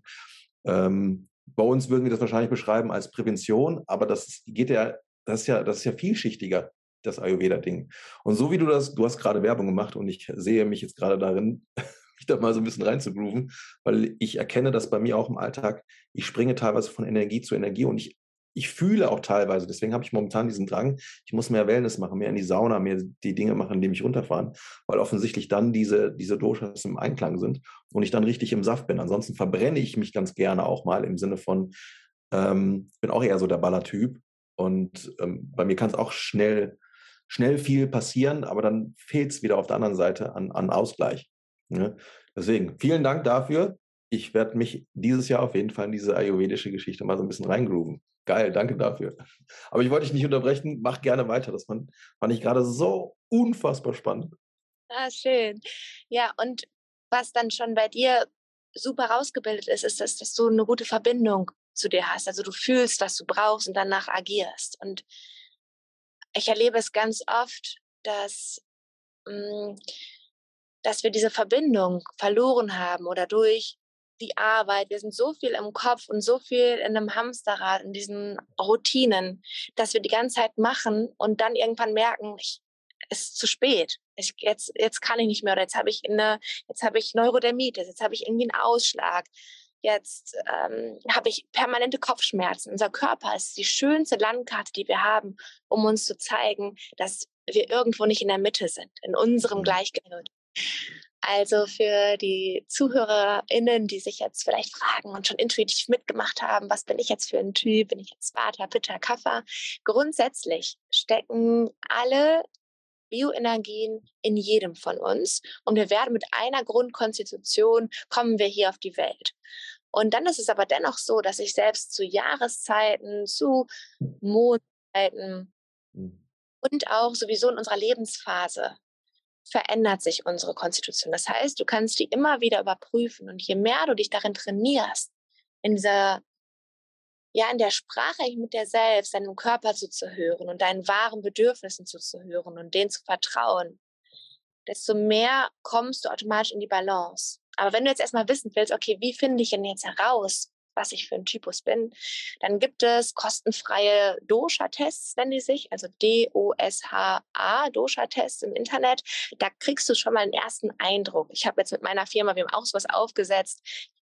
Ähm, bei uns würden wir das wahrscheinlich beschreiben als Prävention, aber das geht ja, das ist ja, das ist ja vielschichtiger das Ayurveda-Ding. Und so wie du das, du hast gerade Werbung gemacht und ich sehe mich jetzt gerade darin, mich da mal so ein bisschen reinzugrooven, weil ich erkenne das bei mir auch im Alltag. Ich springe teilweise von Energie zu Energie und ich, ich fühle auch teilweise, deswegen habe ich momentan diesen Drang, ich muss mehr Wellness machen, mehr in die Sauna, mehr die Dinge machen, die mich runterfahren, weil offensichtlich dann diese, diese Doshas im Einklang sind und ich dann richtig im Saft bin. Ansonsten verbrenne ich mich ganz gerne auch mal im Sinne von, ähm, bin auch eher so der Ballertyp und ähm, bei mir kann es auch schnell schnell viel passieren, aber dann fehlt es wieder auf der anderen Seite an, an Ausgleich. Ne? Deswegen vielen Dank dafür. Ich werde mich dieses Jahr auf jeden Fall in diese ayurvedische Geschichte mal so ein bisschen reingrooven. Geil, danke dafür. Aber ich wollte dich nicht unterbrechen. Mach gerne weiter. Das fand, fand ich gerade so unfassbar spannend. Ah, schön. Ja, und was dann schon bei dir super rausgebildet ist, ist, dass, dass du eine gute Verbindung zu dir hast. Also du fühlst, was du brauchst und danach agierst. Und ich erlebe es ganz oft, dass, mh, hm, dass wir diese Verbindung verloren haben oder durch die Arbeit. Wir sind so viel im Kopf und so viel in einem Hamsterrad, in diesen Routinen, dass wir die ganze Zeit machen und dann irgendwann merken, ich, es ist zu spät. Ich, jetzt, jetzt kann ich nicht mehr oder jetzt habe ich eine, jetzt habe ich Neurodermitis, jetzt habe ich irgendwie einen Ausschlag. Jetzt ähm, habe ich permanente Kopfschmerzen. Unser Körper ist die schönste Landkarte, die wir haben, um uns zu zeigen, dass wir irgendwo nicht in der Mitte sind, in unserem mhm. Gleichgewicht. Also für die ZuhörerInnen, die sich jetzt vielleicht fragen und schon intuitiv mitgemacht haben, was bin ich jetzt für ein Typ? Bin ich jetzt Vata, Pitta, Kapha? Grundsätzlich stecken alle Bioenergien in jedem von uns und wir werden mit einer Grundkonstitution kommen wir hier auf die Welt. Und dann ist es aber dennoch so, dass sich selbst zu Jahreszeiten, zu Mondzeiten mhm. und auch sowieso in unserer Lebensphase verändert sich unsere Konstitution. Das heißt, du kannst die immer wieder überprüfen und je mehr du dich darin trainierst, in dieser ja in der Sprache mit dir selbst, deinem Körper zuzuhören und deinen wahren Bedürfnissen zuzuhören und denen zu vertrauen, desto mehr kommst du automatisch in die Balance. Aber wenn du jetzt erstmal wissen willst, okay, wie finde ich denn jetzt heraus, was ich für ein Typus bin, dann gibt es kostenfreie Dosha-Tests, nennen die sich, also D-O-S-H-A, Dosha-Tests im Internet. Da kriegst du schon mal einen ersten Eindruck. Ich habe jetzt mit meiner Firma, wir haben auch sowas aufgesetzt,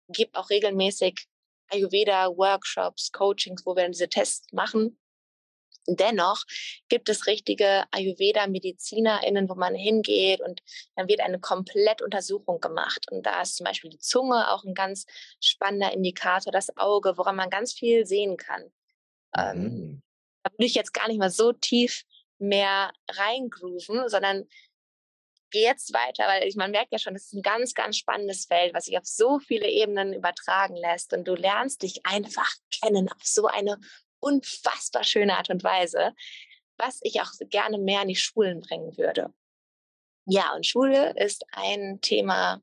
gebe auch regelmäßig Ayurveda-Workshops, Coachings, wo wir diese Tests machen. Dennoch gibt es richtige Ayurveda-MedizinerInnen, wo man hingeht und dann wird eine Komplettuntersuchung gemacht. Und da ist zum Beispiel die Zunge auch ein ganz spannender Indikator, das Auge, woran man ganz viel sehen kann. Ähm, mhm. da würde ich jetzt gar nicht mal so tief mehr reingrooven, sondern gehe jetzt weiter, weil ich, man merkt ja schon, das ist ein ganz, ganz spannendes Feld, was sich auf so viele Ebenen übertragen lässt. Und du lernst dich einfach kennen auf so eine unfassbar schöne Art und Weise, was ich auch gerne mehr in die Schulen bringen würde. Ja, und Schule ist ein Thema,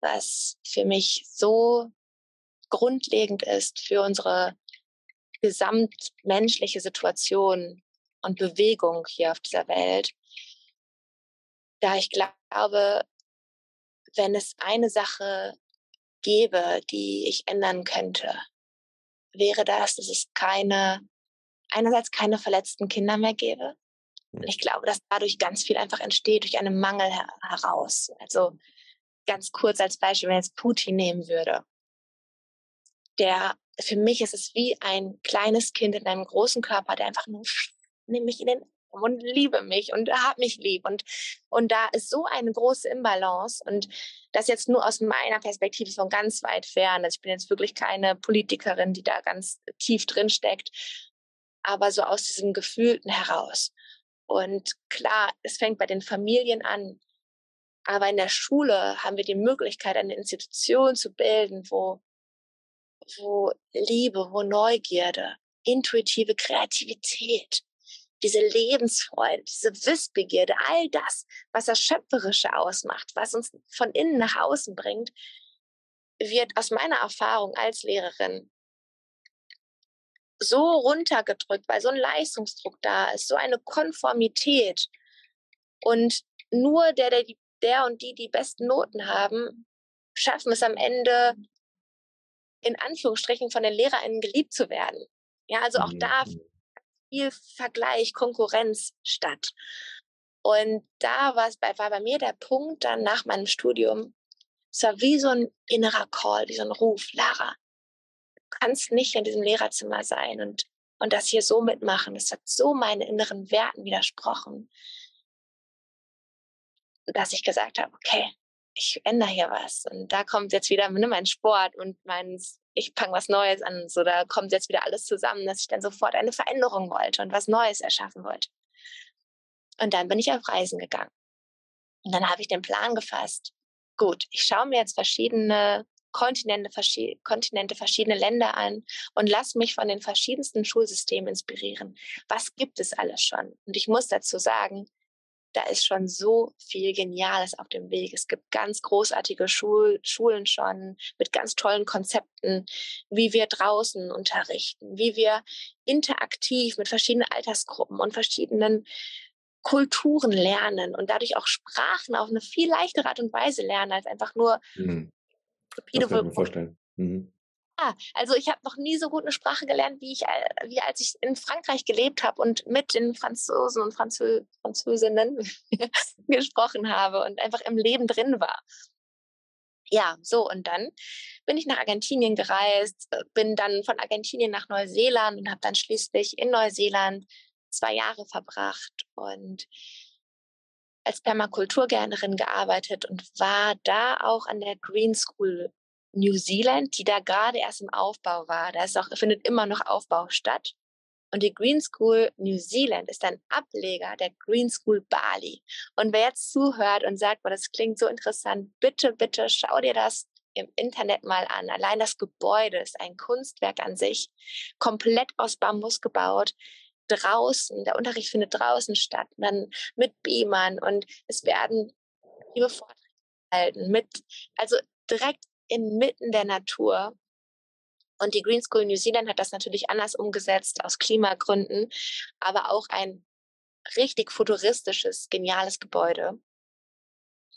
was für mich so grundlegend ist für unsere gesamtmenschliche Situation und Bewegung hier auf dieser Welt. Da ich glaube, wenn es eine Sache gäbe, die ich ändern könnte, wäre das, dass es keine, einerseits keine verletzten Kinder mehr gäbe. Und ich glaube, dass dadurch ganz viel einfach entsteht durch einen Mangel heraus. Also ganz kurz als Beispiel, wenn jetzt Putin nehmen würde, der für mich ist es wie ein kleines Kind in einem großen Körper, der einfach nur nimmt mich in den und liebe mich und hab mich lieb und und da ist so eine große Imbalance und das jetzt nur aus meiner Perspektive von ganz weit fern. Also ich bin jetzt wirklich keine Politikerin, die da ganz tief drin steckt, aber so aus diesem Gefühlten heraus. Und klar, es fängt bei den Familien an, aber in der Schule haben wir die Möglichkeit, eine Institution zu bilden, wo, wo Liebe, wo Neugierde, intuitive Kreativität, diese Lebensfreude, diese Wissbegierde, all das, was das Schöpferische ausmacht, was uns von innen nach außen bringt, wird aus meiner Erfahrung als Lehrerin so runtergedrückt, weil so ein Leistungsdruck da ist, so eine Konformität. Und nur der, der der und die die besten Noten haben, schaffen es am Ende in Anführungsstrichen von den LehrerInnen geliebt zu werden. Ja, also auch da mhm. Viel Vergleich, Konkurrenz statt. Und da war es bei, war bei mir der Punkt dann nach meinem Studium, es war wie so ein innerer Call, wie so ein Ruf, Lara, du kannst nicht in diesem Lehrerzimmer sein und, und das hier so mitmachen. Das hat so meinen inneren Werten widersprochen dass ich gesagt habe, okay, ich ändere hier was. Und da kommt jetzt wieder ne, mein Sport und mein, ich fange was Neues an. So, da kommt jetzt wieder alles zusammen, dass ich dann sofort eine Veränderung wollte und was Neues erschaffen wollte. Und dann bin ich auf Reisen gegangen. Und dann habe ich den Plan gefasst. Gut, ich schaue mir jetzt verschiedene Kontinente, verschi Kontinente, verschiedene Länder an und lasse mich von den verschiedensten Schulsystemen inspirieren. Was gibt es alles schon? Und ich muss dazu sagen, da ist schon so viel Geniales auf dem Weg. Es gibt ganz großartige Schul Schulen schon mit ganz tollen Konzepten, wie wir draußen unterrichten, wie wir interaktiv mit verschiedenen Altersgruppen und verschiedenen Kulturen lernen und dadurch auch Sprachen auf eine viel leichtere Art und Weise lernen, als einfach nur mhm. Mir vorstellen. Mhm. Ah, also ich habe noch nie so gut eine Sprache gelernt, wie ich, äh, wie als ich in Frankreich gelebt habe und mit den Franzosen und Franzö Französinnen gesprochen habe und einfach im Leben drin war. Ja, so und dann bin ich nach Argentinien gereist, äh, bin dann von Argentinien nach Neuseeland und habe dann schließlich in Neuseeland zwei Jahre verbracht und als Permakulturgärtnerin gearbeitet und war da auch an der Green School New Zealand, die da gerade erst im Aufbau war. Da ist auch, findet immer noch Aufbau statt. Und die Green School New Zealand ist ein Ableger der Green School Bali. Und wer jetzt zuhört und sagt, boah, das klingt so interessant, bitte, bitte schau dir das im Internet mal an. Allein das Gebäude ist ein Kunstwerk an sich, komplett aus Bambus gebaut. Draußen, der Unterricht findet draußen statt, dann mit Beamern und es werden liebe Vorträge gehalten, mit, also direkt inmitten der Natur. Und die Green School New Zealand hat das natürlich anders umgesetzt aus Klimagründen, aber auch ein richtig futuristisches, geniales Gebäude.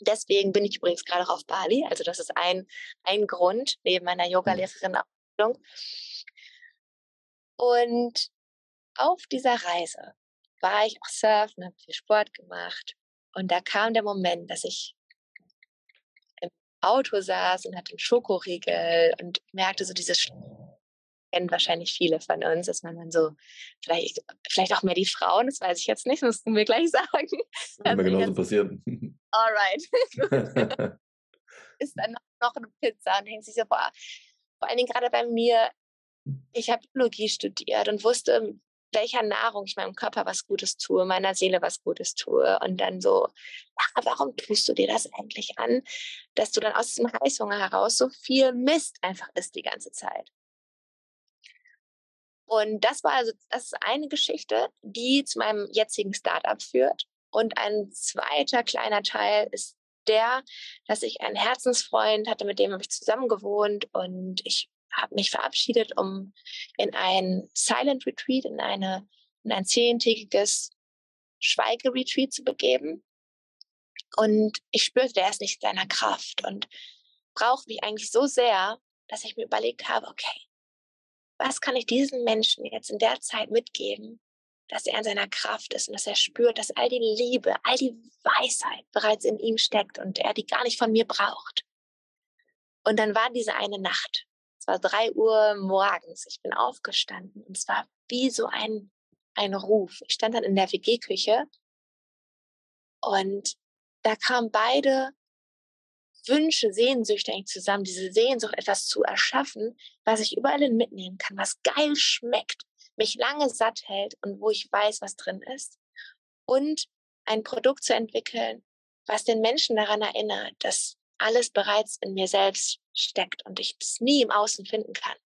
Deswegen bin ich übrigens gerade auch auf Bali. Also das ist ein, ein Grund neben meiner mhm. Yoga-Lehrerin-Ausbildung. Und auf dieser Reise war ich auch surfen, habe viel Sport gemacht. Und da kam der Moment, dass ich Auto saß und hatte einen Schokoriegel und merkte so dieses kennen wahrscheinlich viele von uns, dass man dann so, vielleicht, vielleicht auch mehr die Frauen, das weiß ich jetzt nicht, das musst du mir gleich sagen. Kann also genauso passieren. Alright. ist dann noch eine Pizza und hängt sich so vor. Vor allen Dingen gerade bei mir ich habe Biologie studiert und wusste, welcher Nahrung ich meinem Körper was Gutes tue, meiner Seele was Gutes tue. Und dann so, warum tust du dir das eigentlich an, dass du dann aus diesem Heißhunger heraus so viel Mist einfach isst die ganze Zeit? Und das war also, das ist eine Geschichte, die zu meinem jetzigen Startup führt. Und ein zweiter kleiner Teil ist der, dass ich einen Herzensfreund hatte, mit dem habe ich zusammen gewohnt und ich habe mich verabschiedet, um in ein Silent Retreat, in, eine, in ein zehntägiges Schweigeretreat zu begeben. Und ich spürte, der ist nicht seiner Kraft und braucht mich eigentlich so sehr, dass ich mir überlegt habe, okay, was kann ich diesem Menschen jetzt in der Zeit mitgeben, dass er in seiner Kraft ist und dass er spürt, dass all die Liebe, all die Weisheit bereits in ihm steckt und er die gar nicht von mir braucht. Und dann war diese eine Nacht war drei Uhr morgens. Ich bin aufgestanden und es war wie so ein, ein Ruf. Ich stand dann in der WG-Küche und da kamen beide Wünsche, Sehnsüchte eigentlich zusammen, diese Sehnsucht, etwas zu erschaffen, was ich überall mitnehmen kann, was geil schmeckt, mich lange satt hält und wo ich weiß, was drin ist. Und ein Produkt zu entwickeln, was den Menschen daran erinnert, dass alles bereits in mir selbst steckt und ich es nie im Außen finden kann.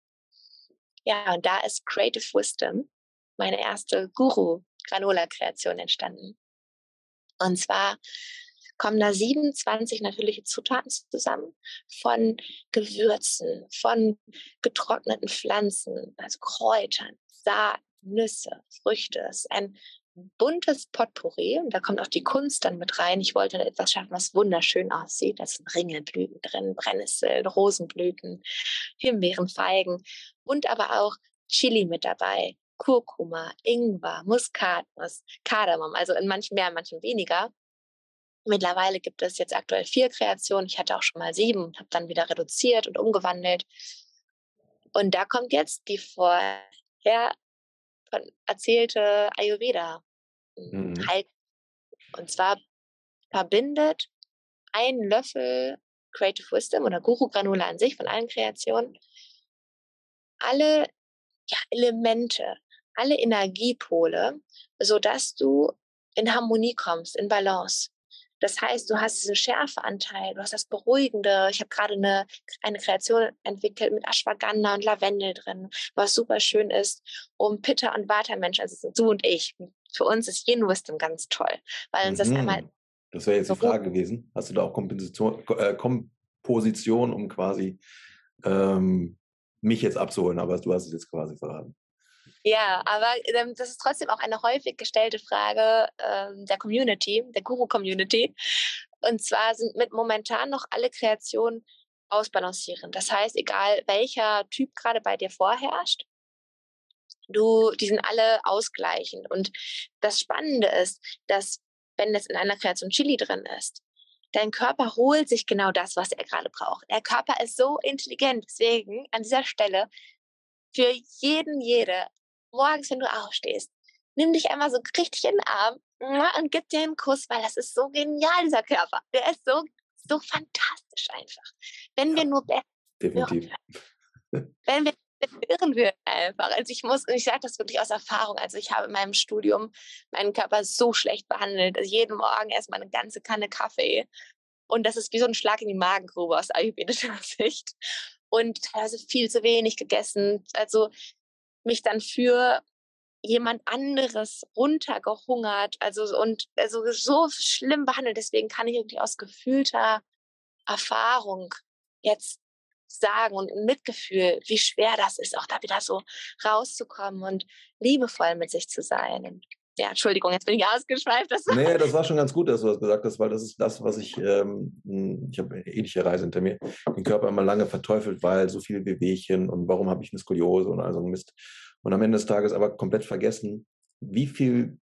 Ja, und da ist Creative Wisdom, meine erste Guru-Granola-Kreation entstanden. Und zwar kommen da 27 natürliche Zutaten zusammen von Gewürzen, von getrockneten Pflanzen, also Kräutern, Saat, Nüsse, Früchte. Es ist ein buntes Potpourri und da kommt auch die Kunst dann mit rein. Ich wollte etwas schaffen, was wunderschön aussieht. Da sind Ringelblüten drin, Brennnesseln, Rosenblüten, Himbeeren, Feigen und aber auch Chili mit dabei, Kurkuma, Ingwer, Muskatnuss, Kardamom, also in manchen mehr, in manchen weniger. Mittlerweile gibt es jetzt aktuell vier Kreationen. Ich hatte auch schon mal sieben und habe dann wieder reduziert und umgewandelt. Und da kommt jetzt die vorher erzählte Ayurveda hm, mhm. halt. Und zwar verbindet ein Löffel Creative Wisdom oder Guru Granula an sich von allen Kreationen alle ja, Elemente, alle Energiepole, sodass du in Harmonie kommst, in Balance. Das heißt, du hast diesen Schärfeanteil, du hast das Beruhigende. Ich habe gerade eine, eine Kreation entwickelt mit Ashwagandha und Lavendel drin, was super schön ist, um Pitta und Vata-Menschen, also du und ich. Für uns ist Yin Wisdom ganz toll, weil uns mhm. das einmal. Das wäre jetzt die Frage gewesen. Hast du da auch Komposition, äh, Komposition um quasi ähm, mich jetzt abzuholen, aber du hast es jetzt quasi verraten. Ja, aber ähm, das ist trotzdem auch eine häufig gestellte Frage ähm, der Community, der Guru-Community. Und zwar sind mit momentan noch alle Kreationen ausbalancieren. Das heißt, egal welcher Typ gerade bei dir vorherrscht, du, die sind alle ausgleichend. Und das Spannende ist, dass wenn jetzt in einer Kreation Chili drin ist, dein Körper holt sich genau das, was er gerade braucht. Der Körper ist so intelligent. Deswegen an dieser Stelle für jeden, jede morgens, wenn du aufstehst, nimm dich einmal so richtig in den Arm und gib dir einen Kuss, weil das ist so genial, dieser Körper. Der ist so, so fantastisch einfach. Wenn wir nur Definitiv. Wenn wir hören würden einfach. Also ich muss, und ich sage das wirklich aus Erfahrung, also ich habe in meinem Studium meinen Körper so schlecht behandelt. Also jeden Morgen erstmal eine ganze Kanne Kaffee. Und das ist wie so ein Schlag in die Magengrube aus ayurvedischer Sicht. Und teilweise viel zu wenig gegessen. Also mich dann für jemand anderes runtergehungert, also und also so schlimm behandelt. Deswegen kann ich irgendwie aus gefühlter Erfahrung jetzt sagen und Mitgefühl, wie schwer das ist, auch da wieder so rauszukommen und liebevoll mit sich zu sein. Und ja, Entschuldigung, jetzt bin ich ausgeschweift. Das nee, das war schon ganz gut, dass du das gesagt hast, weil das ist das, was ich, ähm, hm, ich habe eine ähnliche Reise hinter mir, den Körper immer lange verteufelt, weil so viele Bewegchen und warum habe ich eine Skoliose und all so ein Mist. Und am Ende des Tages aber komplett vergessen, wie viel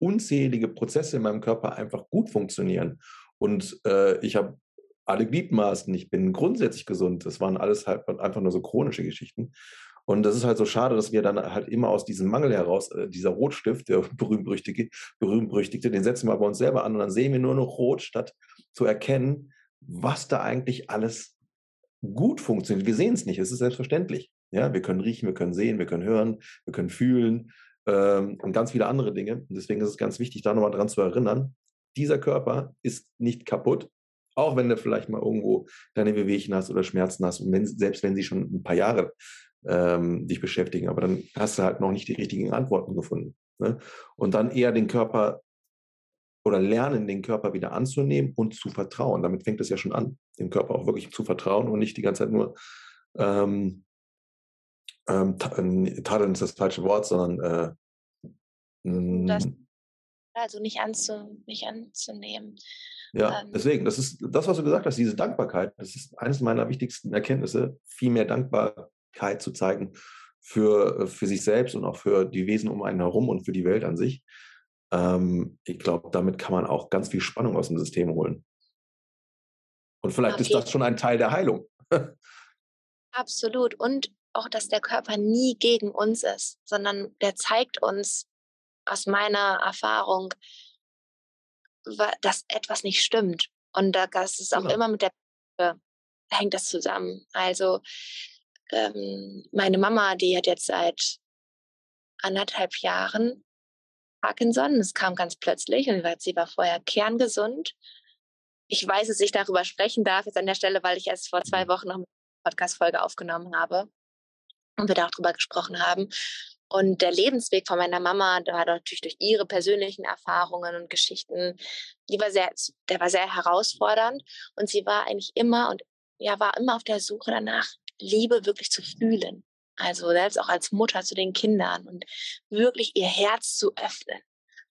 unzählige Prozesse in meinem Körper einfach gut funktionieren. Und äh, ich habe alle Gliedmaßen, ich bin grundsätzlich gesund. Das waren alles halt einfach nur so chronische Geschichten. Und das ist halt so schade, dass wir dann halt immer aus diesem Mangel heraus, äh, dieser Rotstift, der berühmt-berüchtigte, berühmt den setzen wir bei uns selber an und dann sehen wir nur noch rot, statt zu erkennen, was da eigentlich alles gut funktioniert. Wir sehen es nicht, es ist selbstverständlich. Ja, wir können riechen, wir können sehen, wir können hören, wir können fühlen ähm, und ganz viele andere Dinge. Und deswegen ist es ganz wichtig, da nochmal dran zu erinnern, dieser Körper ist nicht kaputt, auch wenn du vielleicht mal irgendwo deine Wehwehchen hast oder Schmerzen hast und wenn, selbst wenn sie schon ein paar Jahre ähm, dich beschäftigen, aber dann hast du halt noch nicht die richtigen Antworten gefunden. Ne? Und dann eher den Körper oder lernen, den Körper wieder anzunehmen und zu vertrauen. Damit fängt es ja schon an, dem Körper auch wirklich zu vertrauen und nicht die ganze Zeit nur ähm, ähm, äh, tadeln ist das falsche Wort, sondern äh, das, also nicht, anzu, nicht anzunehmen. Ja, ähm, deswegen, das ist das, was du gesagt hast, diese Dankbarkeit, das ist eines meiner wichtigsten Erkenntnisse, viel mehr Dankbarkeit zu zeigen für, für sich selbst und auch für die Wesen um einen herum und für die Welt an sich. Ähm, ich glaube, damit kann man auch ganz viel Spannung aus dem System holen. Und vielleicht ist das schon ein Teil der Heilung. Absolut. Und auch, dass der Körper nie gegen uns ist, sondern der zeigt uns aus meiner Erfahrung, dass etwas nicht stimmt. Und das ist auch genau. immer mit der hängt das zusammen. Also ähm, meine Mama, die hat jetzt seit anderthalb Jahren Parkinson. Es kam ganz plötzlich und sie war vorher kerngesund. Ich weiß, dass ich darüber sprechen darf jetzt an der Stelle, weil ich erst vor zwei mhm. Wochen noch eine Podcast-Folge aufgenommen habe und wir darüber gesprochen haben. Und der Lebensweg von meiner Mama, der war natürlich durch ihre persönlichen Erfahrungen und Geschichten, die war sehr, der war sehr herausfordernd. Und sie war eigentlich immer und ja, war immer auf der Suche danach, Liebe wirklich zu fühlen. Also selbst auch als Mutter zu den Kindern und wirklich ihr Herz zu öffnen.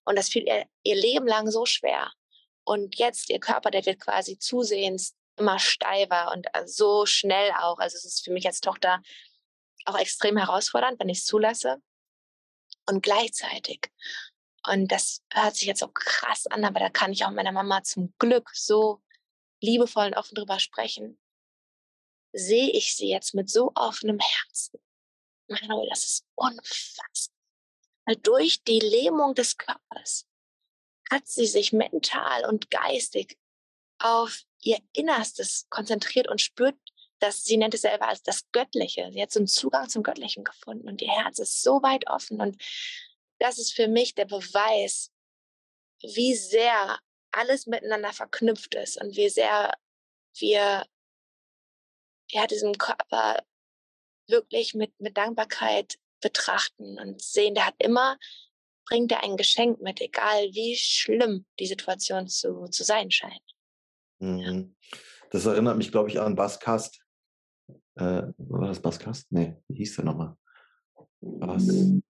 Und das fiel ihr ihr Leben lang so schwer. Und jetzt ihr Körper, der wird quasi zusehends immer steifer und äh, so schnell auch. Also es ist für mich als Tochter auch extrem herausfordernd, wenn ich es zulasse. Und gleichzeitig, und das hört sich jetzt so krass an, aber da kann ich auch meiner Mama zum Glück so liebevoll und offen drüber sprechen, sehe ich sie jetzt mit so offenem Herzen. Manuel, das ist unfassbar. Weil durch die Lähmung des Körpers hat sie sich mental und geistig auf ihr Innerstes konzentriert und spürt, dass sie nennt es selber als das Göttliche. Sie hat so einen Zugang zum Göttlichen gefunden und ihr Herz ist so weit offen. Und das ist für mich der Beweis, wie sehr alles miteinander verknüpft ist und wie sehr wir ja, diesen Körper wirklich mit, mit Dankbarkeit betrachten und sehen, der hat immer, bringt er ein Geschenk mit, egal wie schlimm die Situation zu, zu sein scheint. Mhm. Das erinnert mich, glaube ich, an Baskast. Äh, war das Baskast? Nee, wie hieß der nochmal? Was? Du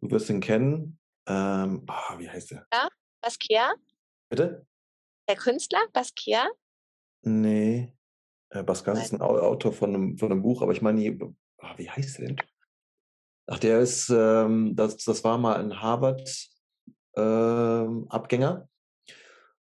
wirst ihn kennen. Ähm, oh, wie heißt der? Ja, Basquiat? Bitte? Der Künstler, Basquiat? Nee. Äh, Basquiat ist ein Autor von einem, von einem Buch, aber ich meine, oh, wie heißt der denn? Ach, der ist, ähm, das, das war mal ein Harvard-Abgänger ähm,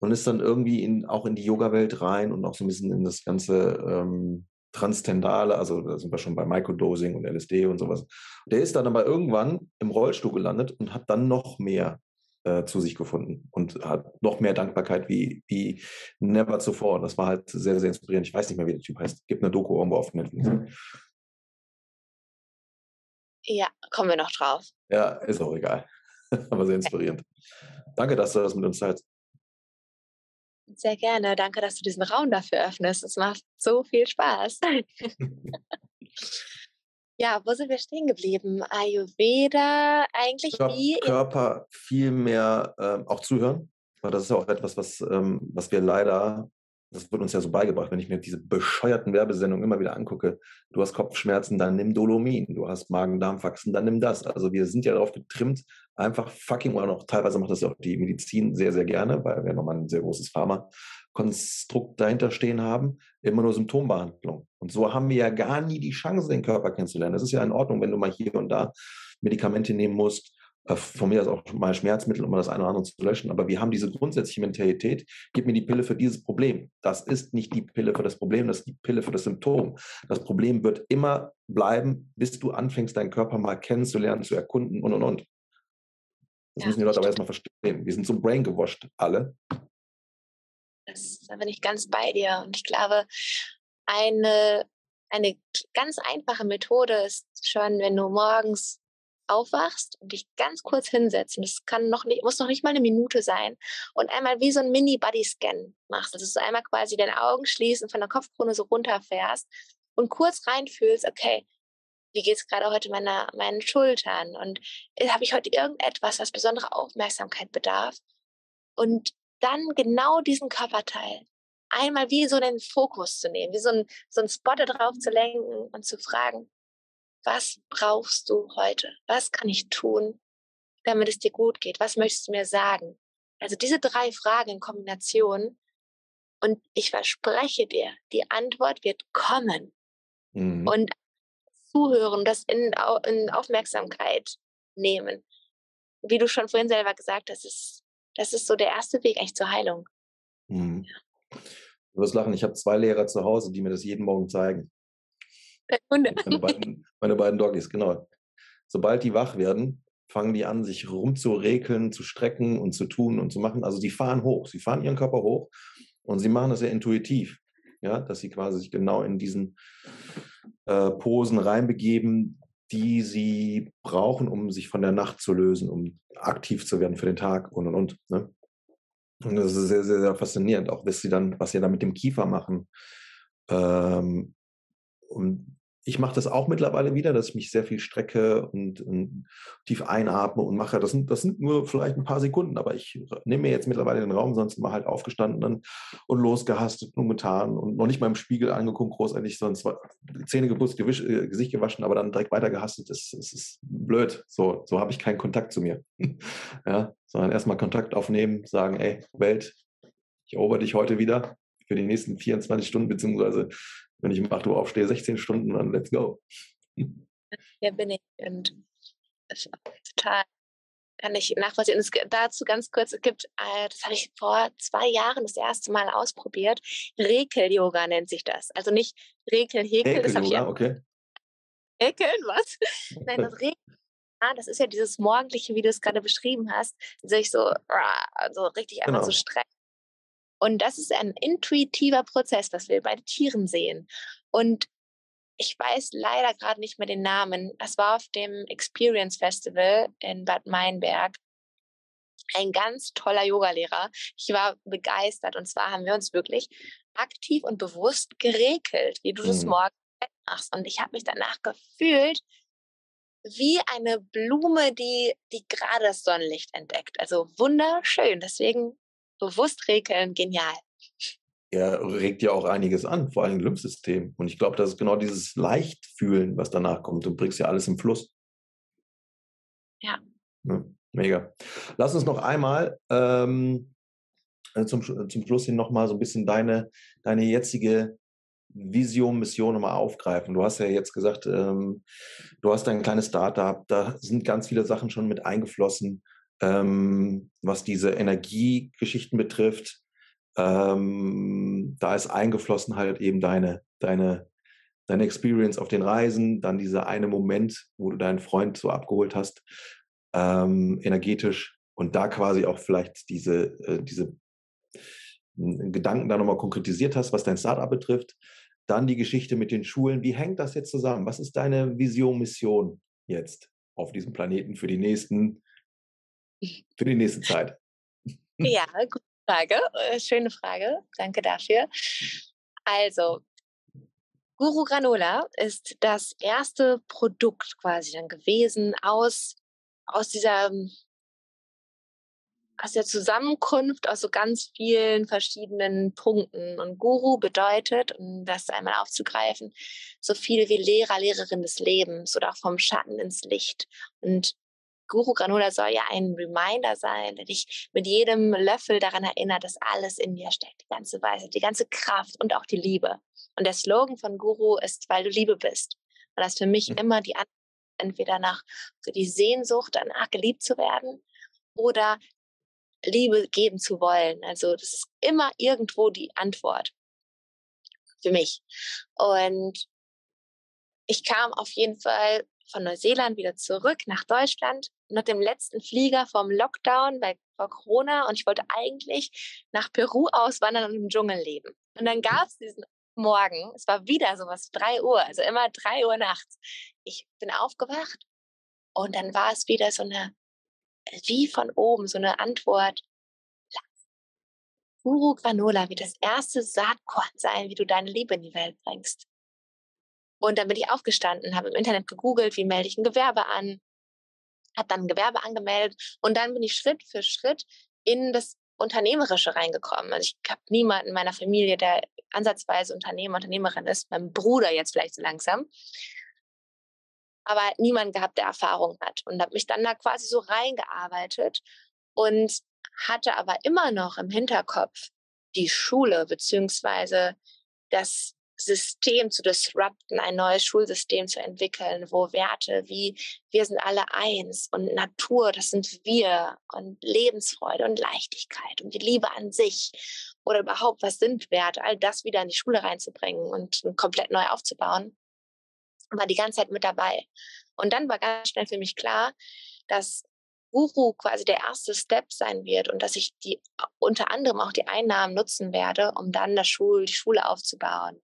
und ist dann irgendwie in, auch in die Yoga-Welt rein und auch so ein bisschen in das ganze ähm, Transtendale, also da sind wir schon bei Microdosing und LSD und sowas. Der ist dann aber irgendwann im Rollstuhl gelandet und hat dann noch mehr äh, zu sich gefunden und hat noch mehr Dankbarkeit wie, wie never zuvor. Das war halt sehr, sehr inspirierend. Ich weiß nicht mehr, wie der Typ heißt. Gibt eine Doku irgendwo auf Netflix. Ja, kommen wir noch drauf. Ja, ist auch egal. Aber sehr inspirierend. Danke, dass du das mit uns teilst. Sehr gerne. Danke, dass du diesen Raum dafür öffnest. Es macht so viel Spaß. ja, wo sind wir stehen geblieben? Ayurveda, eigentlich Kör wie? Körper viel mehr äh, auch zuhören. Weil das ist ja auch etwas, was, ähm, was wir leider das wird uns ja so beigebracht, wenn ich mir diese bescheuerten Werbesendungen immer wieder angucke. Du hast Kopfschmerzen, dann nimm Dolomin. Du hast Magen-Darm-Faxen, dann nimm das. Also wir sind ja darauf getrimmt, einfach fucking, oder noch teilweise macht das ja auch die Medizin sehr, sehr gerne, weil wir nochmal ein sehr großes Pharmakonstrukt dahinter stehen haben, immer nur Symptombehandlung. Und so haben wir ja gar nie die Chance, den Körper kennenzulernen. Das ist ja in Ordnung, wenn du mal hier und da Medikamente nehmen musst, äh, von mir aus auch mal Schmerzmittel, um das eine oder andere zu löschen. Aber wir haben diese grundsätzliche Mentalität, gib mir die Pille für dieses Problem. Das ist nicht die Pille für das Problem, das ist die Pille für das Symptom. Das Problem wird immer bleiben, bis du anfängst, deinen Körper mal kennenzulernen, zu erkunden und, und, und. Das ja, müssen die Leute aber erstmal verstehen. Wir sind so brain gewascht, alle. Das, da bin ich ganz bei dir. Und ich glaube, eine eine ganz einfache Methode ist schon, wenn du morgens aufwachst und dich ganz kurz hinsetzt, und das kann noch nicht, muss noch nicht mal eine Minute sein, und einmal wie so ein Mini-Body-Scan machst. Das ist einmal quasi deine Augen schließen, von der Kopfkrone so runterfährst und kurz reinfühlst, okay, wie geht es gerade heute meiner, meinen Schultern? Und äh, habe ich heute irgendetwas, was besondere Aufmerksamkeit bedarf? Und dann genau diesen Körperteil einmal wie so den Fokus zu nehmen, wie so ein, so ein Spot drauf zu lenken und zu fragen, was brauchst du heute? Was kann ich tun, damit es dir gut geht? Was möchtest du mir sagen? Also diese drei Fragen in Kombination und ich verspreche dir, die Antwort wird kommen. Mhm. Und zuhören, das in, in, Aufmerksamkeit nehmen. Wie du schon vorhin selber gesagt hast, ist, das ist so der erste Weg eigentlich zur Heilung. Mhm. Du wirst lachen, ich habe zwei Lehrer zu Hause, die mir das jeden Morgen zeigen. Der. Meine beiden, meine beiden Doggies, genau. Sobald die wach werden, fangen die an, sich rumzurekeln, zu strecken und zu tun und zu machen. Also die fahren hoch, sie fahren ihren Körper hoch und sie machen das sehr intuitiv, ja, dass sie quasi sich genau in diesen äh, Posen reinbegeben, die sie brauchen, um sich von der Nacht zu lösen, um aktiv zu werden für den Tag und und und. Ne? Und das ist sehr, sehr, sehr faszinierend, auch was sie dann, was sie dann mit dem Kiefer machen. Ähm, und ich mache das auch mittlerweile wieder, dass ich mich sehr viel strecke und, und, tief einatme und mache. Das sind, das sind nur vielleicht ein paar Sekunden, aber ich nehme mir jetzt mittlerweile den Raum, sonst immer halt aufgestanden und losgehastet und getan und noch nicht mal im Spiegel angeguckt, großartig, sonst Zähne geputzt, Gewisch, äh, Gesicht gewaschen, aber dann direkt weiter gehastet. Das, das ist blöd. So, so habe ich keinen Kontakt zu mir. ja, sondern erstmal Kontakt aufnehmen, sagen, ey, Welt, ich erober dich heute wieder für die nächsten 24 Stunden, beziehungsweise wenn ich um 8 Uhr aufstehe, 16 Stunden, dann let's go. Ja, bin ich. Und total kann ich nachvollziehen. Und es, dazu ganz kurz, es gibt, äh, das habe ich vor zwei Jahren das erste Mal ausprobiert. Rekel-Yoga nennt sich das. Also nicht das habe ich okay. Häkeln, was? Nein, das Rekel. das ist ja dieses Morgendliche, wie du es gerade beschrieben hast, sich so, also richtig einmal genau. so strecken und das ist ein intuitiver Prozess, was wir bei Tieren sehen. Und ich weiß leider gerade nicht mehr den Namen. Das war auf dem Experience Festival in Bad Meinberg. Ein ganz toller Yogalehrer. Ich war begeistert. Und zwar haben wir uns wirklich aktiv und bewusst geregelt, wie du mhm. das morgen machst. Und ich habe mich danach gefühlt wie eine Blume, die, die gerade das Sonnenlicht entdeckt. Also wunderschön. Deswegen bewusst regeln, genial. Er regt ja auch einiges an, vor allem im Lymphsystem. Und ich glaube, das ist genau dieses Leichtfühlen, was danach kommt. Du bringst ja alles im Fluss. Ja. ja mega. Lass uns noch einmal ähm, äh, zum, zum Schluss hin nochmal so ein bisschen deine, deine jetzige Vision, Mission nochmal aufgreifen. Du hast ja jetzt gesagt, ähm, du hast ein kleines Startup, da sind ganz viele Sachen schon mit eingeflossen ähm, was diese Energiegeschichten betrifft. Ähm, da ist eingeflossen halt eben deine, deine, deine Experience auf den Reisen, dann dieser eine Moment, wo du deinen Freund so abgeholt hast, ähm, energetisch und da quasi auch vielleicht diese, äh, diese Gedanken da nochmal konkretisiert hast, was dein Startup betrifft. Dann die Geschichte mit den Schulen. Wie hängt das jetzt zusammen? Was ist deine Vision, Mission jetzt auf diesem Planeten für die nächsten für die nächste Zeit? Ja, gute Frage. Äh, schöne Frage. Danke dafür. Also, Guru Granola ist das erste Produkt quasi dann gewesen aus, aus dieser aus der Zusammenkunft aus so ganz vielen verschiedenen Punkten. Und Guru bedeutet, um das einmal aufzugreifen, so viel wie Lehrer, Lehrerin des Lebens oder auch vom Schatten ins Licht. Und Guru Granola soll ja ein Reminder sein, der dich mit jedem Löffel daran erinnert, dass alles in dir steckt. Die ganze Weisheit, die ganze Kraft und auch die Liebe. Und der Slogan von Guru ist, weil du Liebe bist. Und das ist für mich mhm. immer die Antwort, entweder nach so die Sehnsucht danach geliebt zu werden oder Liebe geben zu wollen. Also das ist immer irgendwo die Antwort für mich. Und ich kam auf jeden Fall von Neuseeland wieder zurück nach Deutschland nach dem letzten Flieger vom Lockdown bei vor Corona und ich wollte eigentlich nach Peru auswandern und im Dschungel leben. Und dann gab es diesen Morgen, es war wieder sowas, drei Uhr, also immer drei Uhr nachts. Ich bin aufgewacht und dann war es wieder so eine, wie von oben, so eine Antwort. Guru Granola wird das erste Saatkorn sein, wie du deine Liebe in die Welt bringst. Und dann bin ich aufgestanden, habe im Internet gegoogelt, wie melde ich ein Gewerbe an, habe dann ein Gewerbe angemeldet und dann bin ich Schritt für Schritt in das Unternehmerische reingekommen. Also ich habe niemanden in meiner Familie, der ansatzweise Unternehmer, Unternehmerin ist, mein Bruder jetzt vielleicht so langsam, aber niemand gehabt, der Erfahrung hat und habe mich dann da quasi so reingearbeitet und hatte aber immer noch im Hinterkopf die Schule beziehungsweise das System zu disrupten, ein neues Schulsystem zu entwickeln, wo Werte wie wir sind alle eins und Natur, das sind wir und Lebensfreude und Leichtigkeit und die Liebe an sich oder überhaupt, was sind Werte, all das wieder in die Schule reinzubringen und komplett neu aufzubauen, war die ganze Zeit mit dabei. Und dann war ganz schnell für mich klar, dass Guru quasi der erste Step sein wird und dass ich die unter anderem auch die Einnahmen nutzen werde, um dann das Schul, die Schule aufzubauen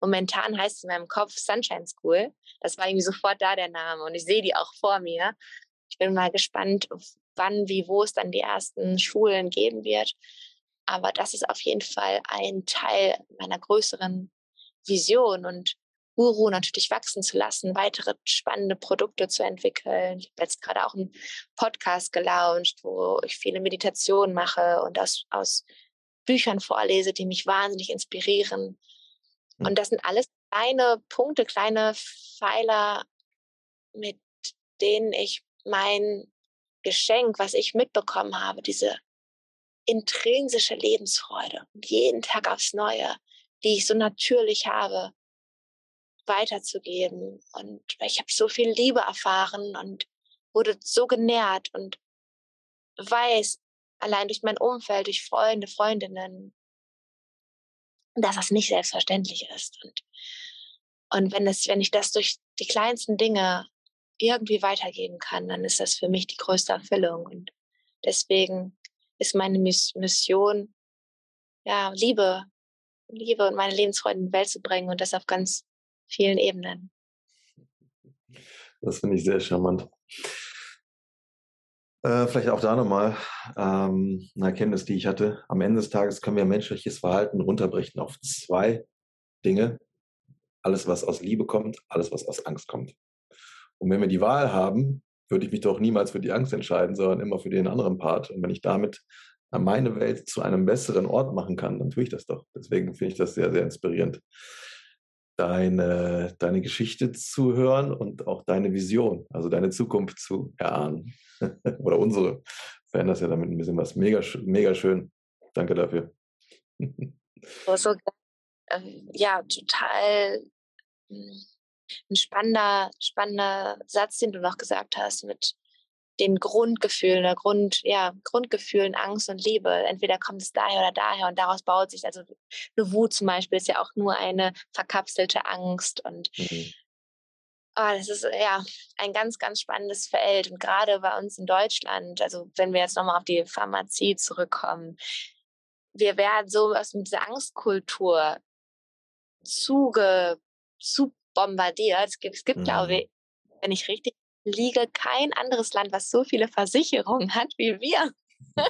Momentan heißt es in meinem Kopf Sunshine School. Das war irgendwie sofort da der Name und ich sehe die auch vor mir. Ich bin mal gespannt, wann, wie, wo es dann die ersten Schulen geben wird. Aber das ist auf jeden Fall ein Teil meiner größeren Vision und Guru natürlich wachsen zu lassen, weitere spannende Produkte zu entwickeln. Ich habe jetzt gerade auch einen Podcast gelauncht, wo ich viele Meditationen mache und aus, aus Büchern vorlese, die mich wahnsinnig inspirieren. Und das sind alles kleine Punkte, kleine Pfeiler, mit denen ich mein Geschenk, was ich mitbekommen habe, diese intrinsische Lebensfreude und jeden Tag aufs Neue, die ich so natürlich habe, weiterzugeben. Und ich habe so viel Liebe erfahren und wurde so genährt und weiß allein durch mein Umfeld, durch Freunde, Freundinnen, dass das nicht selbstverständlich ist. Und, und wenn, es, wenn ich das durch die kleinsten Dinge irgendwie weitergeben kann, dann ist das für mich die größte Erfüllung. Und deswegen ist meine Mission, ja, Liebe, Liebe und meine Lebensfreude in die Welt zu bringen und das auf ganz vielen Ebenen. Das finde ich sehr charmant. Äh, vielleicht auch da nochmal ähm, eine Erkenntnis, die ich hatte. Am Ende des Tages können wir menschliches Verhalten runterbrechen auf zwei Dinge. Alles, was aus Liebe kommt, alles, was aus Angst kommt. Und wenn wir die Wahl haben, würde ich mich doch niemals für die Angst entscheiden, sondern immer für den anderen Part. Und wenn ich damit meine Welt zu einem besseren Ort machen kann, dann tue ich das doch. Deswegen finde ich das sehr, sehr inspirierend, deine, deine Geschichte zu hören und auch deine Vision, also deine Zukunft zu erahnen. Oder unsere. Verändern das ja damit ein bisschen was. Mega, mega schön. Danke dafür. so, ähm, ja, total hm, ein spannender, spannender Satz, den du noch gesagt hast, mit den Grundgefühlen, der Grund, ja, Grundgefühlen, Angst und Liebe. Entweder kommt es daher oder daher und daraus baut sich, also eine Wut zum Beispiel ist ja auch nur eine verkapselte Angst und mhm. Oh, das ist ja ein ganz, ganz spannendes Feld. Und gerade bei uns in Deutschland, also wenn wir jetzt nochmal auf die Pharmazie zurückkommen, wir werden so aus dieser Angstkultur zuge, zu bombardiert. Es gibt, es gibt mhm. glaube ich, wenn ich richtig liege, kein anderes Land, was so viele Versicherungen hat wie wir.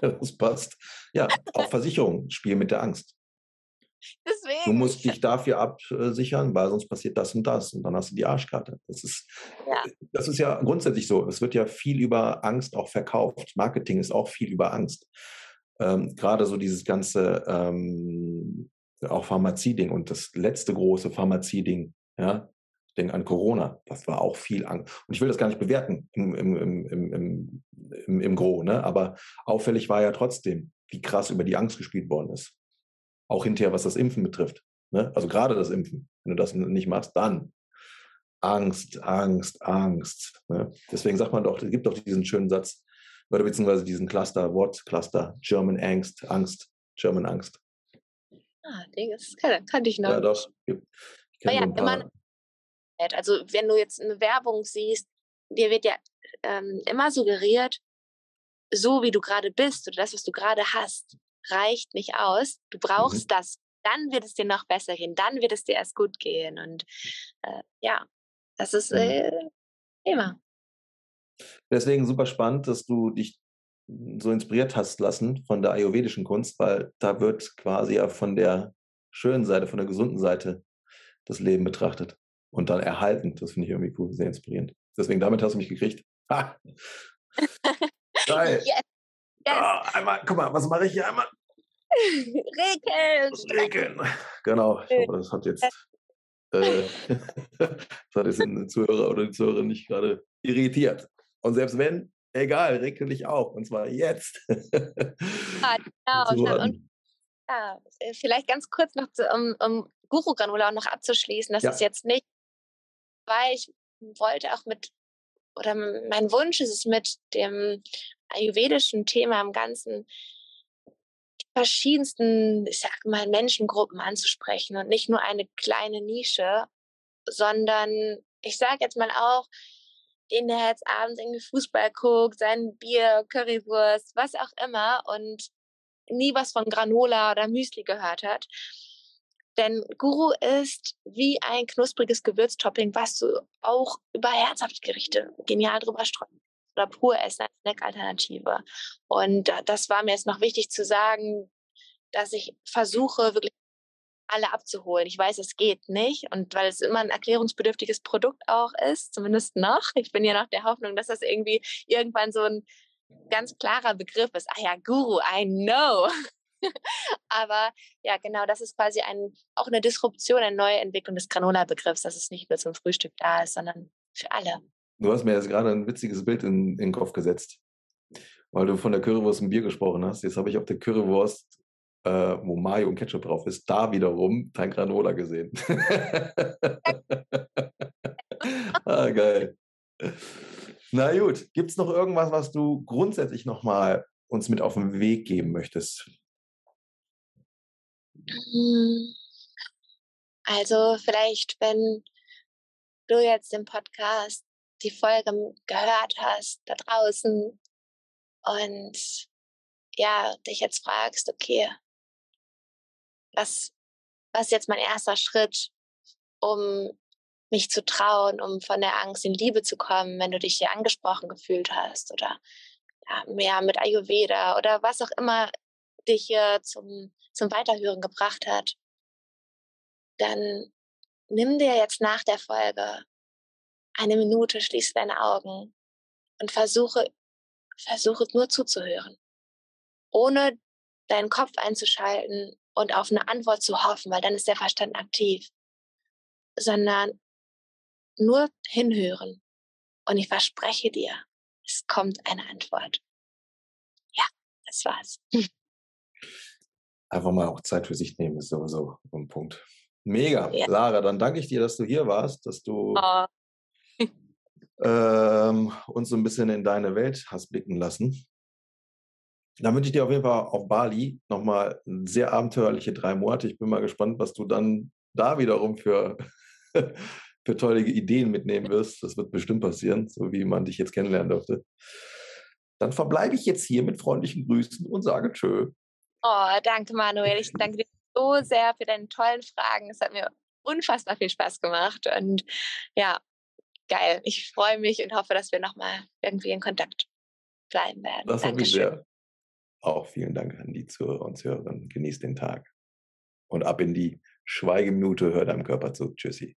das passt. Ja, auch Versicherungen spielen mit der Angst. Deswegen. Du musst dich dafür absichern, weil sonst passiert das und das und dann hast du die Arschkarte. Das ist, ja. das ist ja grundsätzlich so. Es wird ja viel über Angst auch verkauft. Marketing ist auch viel über Angst. Ähm, Gerade so dieses ganze ähm, auch Pharmazie-Ding und das letzte große Pharmazie-Ding, ja, denke an Corona, das war auch viel Angst. Und ich will das gar nicht bewerten im, im, im, im, im, im Gro, ne? aber auffällig war ja trotzdem, wie krass über die Angst gespielt worden ist. Auch hinterher, was das Impfen betrifft. Ne? Also gerade das Impfen. Wenn du das nicht machst, dann Angst, Angst, Angst. Ne? Deswegen sagt man doch, es gibt doch diesen schönen Satz, oder beziehungsweise diesen Cluster, Wortcluster, German Angst, Angst, German Angst. Ah, das kann, kannte ich noch. Ja, doch. Ich ja, so immer, also wenn du jetzt eine Werbung siehst, dir wird ja ähm, immer suggeriert, so wie du gerade bist oder das, was du gerade hast, reicht nicht aus. Du brauchst mhm. das dann wird es dir noch besser gehen, dann wird es dir erst gut gehen. Und äh, ja, das ist mhm. äh, Thema. Deswegen super spannend, dass du dich so inspiriert hast lassen von der ayurvedischen Kunst, weil da wird quasi ja von der schönen Seite, von der gesunden Seite das Leben betrachtet und dann erhalten. Das finde ich irgendwie cool, sehr inspirierend. Deswegen, damit hast du mich gekriegt. Ha! Geil. Yes. Yes. Oh, einmal, guck mal, was mache ich hier? Einmal. Regeln. Regeln. Genau. Ich hoffe, das hat jetzt, äh, das hat jetzt den Zuhörer oder die Zuhörerin nicht gerade irritiert. Und selbst wenn, egal, regel dich auch. Und zwar jetzt. ja, genau. Und, ja, vielleicht ganz kurz noch, zu, um, um Guru Granula noch abzuschließen. Das ja. ist jetzt nicht, weil ich wollte auch mit, oder mein Wunsch ist es mit dem ayurvedischen Thema im Ganzen, verschiedensten, ich sag mal, Menschengruppen anzusprechen und nicht nur eine kleine Nische, sondern ich sage jetzt mal auch, den, der jetzt abends irgendwie Fußball guckt, sein Bier, Currywurst, was auch immer und nie was von Granola oder Müsli gehört hat. Denn Guru ist wie ein knuspriges Gewürztopping, was du auch über herzhafte Gerichte genial drüber streuen oder pur essen als Snack-Alternative. Und das war mir jetzt noch wichtig zu sagen, dass ich versuche, wirklich alle abzuholen. Ich weiß, es geht nicht und weil es immer ein erklärungsbedürftiges Produkt auch ist, zumindest noch. Ich bin ja noch der Hoffnung, dass das irgendwie irgendwann so ein ganz klarer Begriff ist. Ah ja, Guru, I know. Aber ja, genau, das ist quasi ein, auch eine Disruption, eine neue Entwicklung des Granola-Begriffs, dass es nicht mehr zum Frühstück da ist, sondern für alle. Du hast mir jetzt gerade ein witziges Bild in, in den Kopf gesetzt, weil du von der Currywurst im Bier gesprochen hast. Jetzt habe ich auf der Currywurst, äh, wo Mayo und Ketchup drauf ist, da wiederum dein Granola gesehen. ah, geil. Na gut, gibt es noch irgendwas, was du grundsätzlich nochmal uns mit auf den Weg geben möchtest? Hm. Also vielleicht, wenn du jetzt den Podcast die Folge gehört hast da draußen und ja, dich jetzt fragst, okay, was, was ist jetzt mein erster Schritt, um mich zu trauen, um von der Angst in Liebe zu kommen, wenn du dich hier angesprochen gefühlt hast oder ja, mehr mit Ayurveda oder was auch immer dich hier zum, zum Weiterhören gebracht hat, dann nimm dir jetzt nach der Folge eine Minute, schließ deine Augen und versuche, versuche nur zuzuhören, ohne deinen Kopf einzuschalten und auf eine Antwort zu hoffen, weil dann ist der Verstand aktiv, sondern nur hinhören. Und ich verspreche dir, es kommt eine Antwort. Ja, das war's. Einfach mal auch Zeit für sich nehmen, ist sowieso ein Punkt. Mega. Ja. Lara, dann danke ich dir, dass du hier warst, dass du oh ähm, uns so ein bisschen in deine Welt hast blicken lassen. Dann wünsche ich dir auf jeden Fall auf Bali nochmal sehr abenteuerliche drei Monate. Ich bin mal gespannt, was du dann da wiederum für, für tolle Ideen mitnehmen wirst. Das wird bestimmt passieren, so wie man dich jetzt kennenlernen durfte. Dann verbleibe ich jetzt hier mit freundlichen Grüßen und sage Tschö. Oh, danke Manuel. Ich danke dir so sehr für deine tollen Fragen. Es hat mir unfassbar viel Spaß gemacht. Und ja, geil. Ich freue mich und hoffe, dass wir nochmal irgendwie in Kontakt bleiben werden. Das hoffe ich sehr. Auch vielen Dank an die Zuhörer und Zuhörerinnen. Genießt den Tag. Und ab in die Schweigeminute, hört deinem Körper zu. Tschüssi.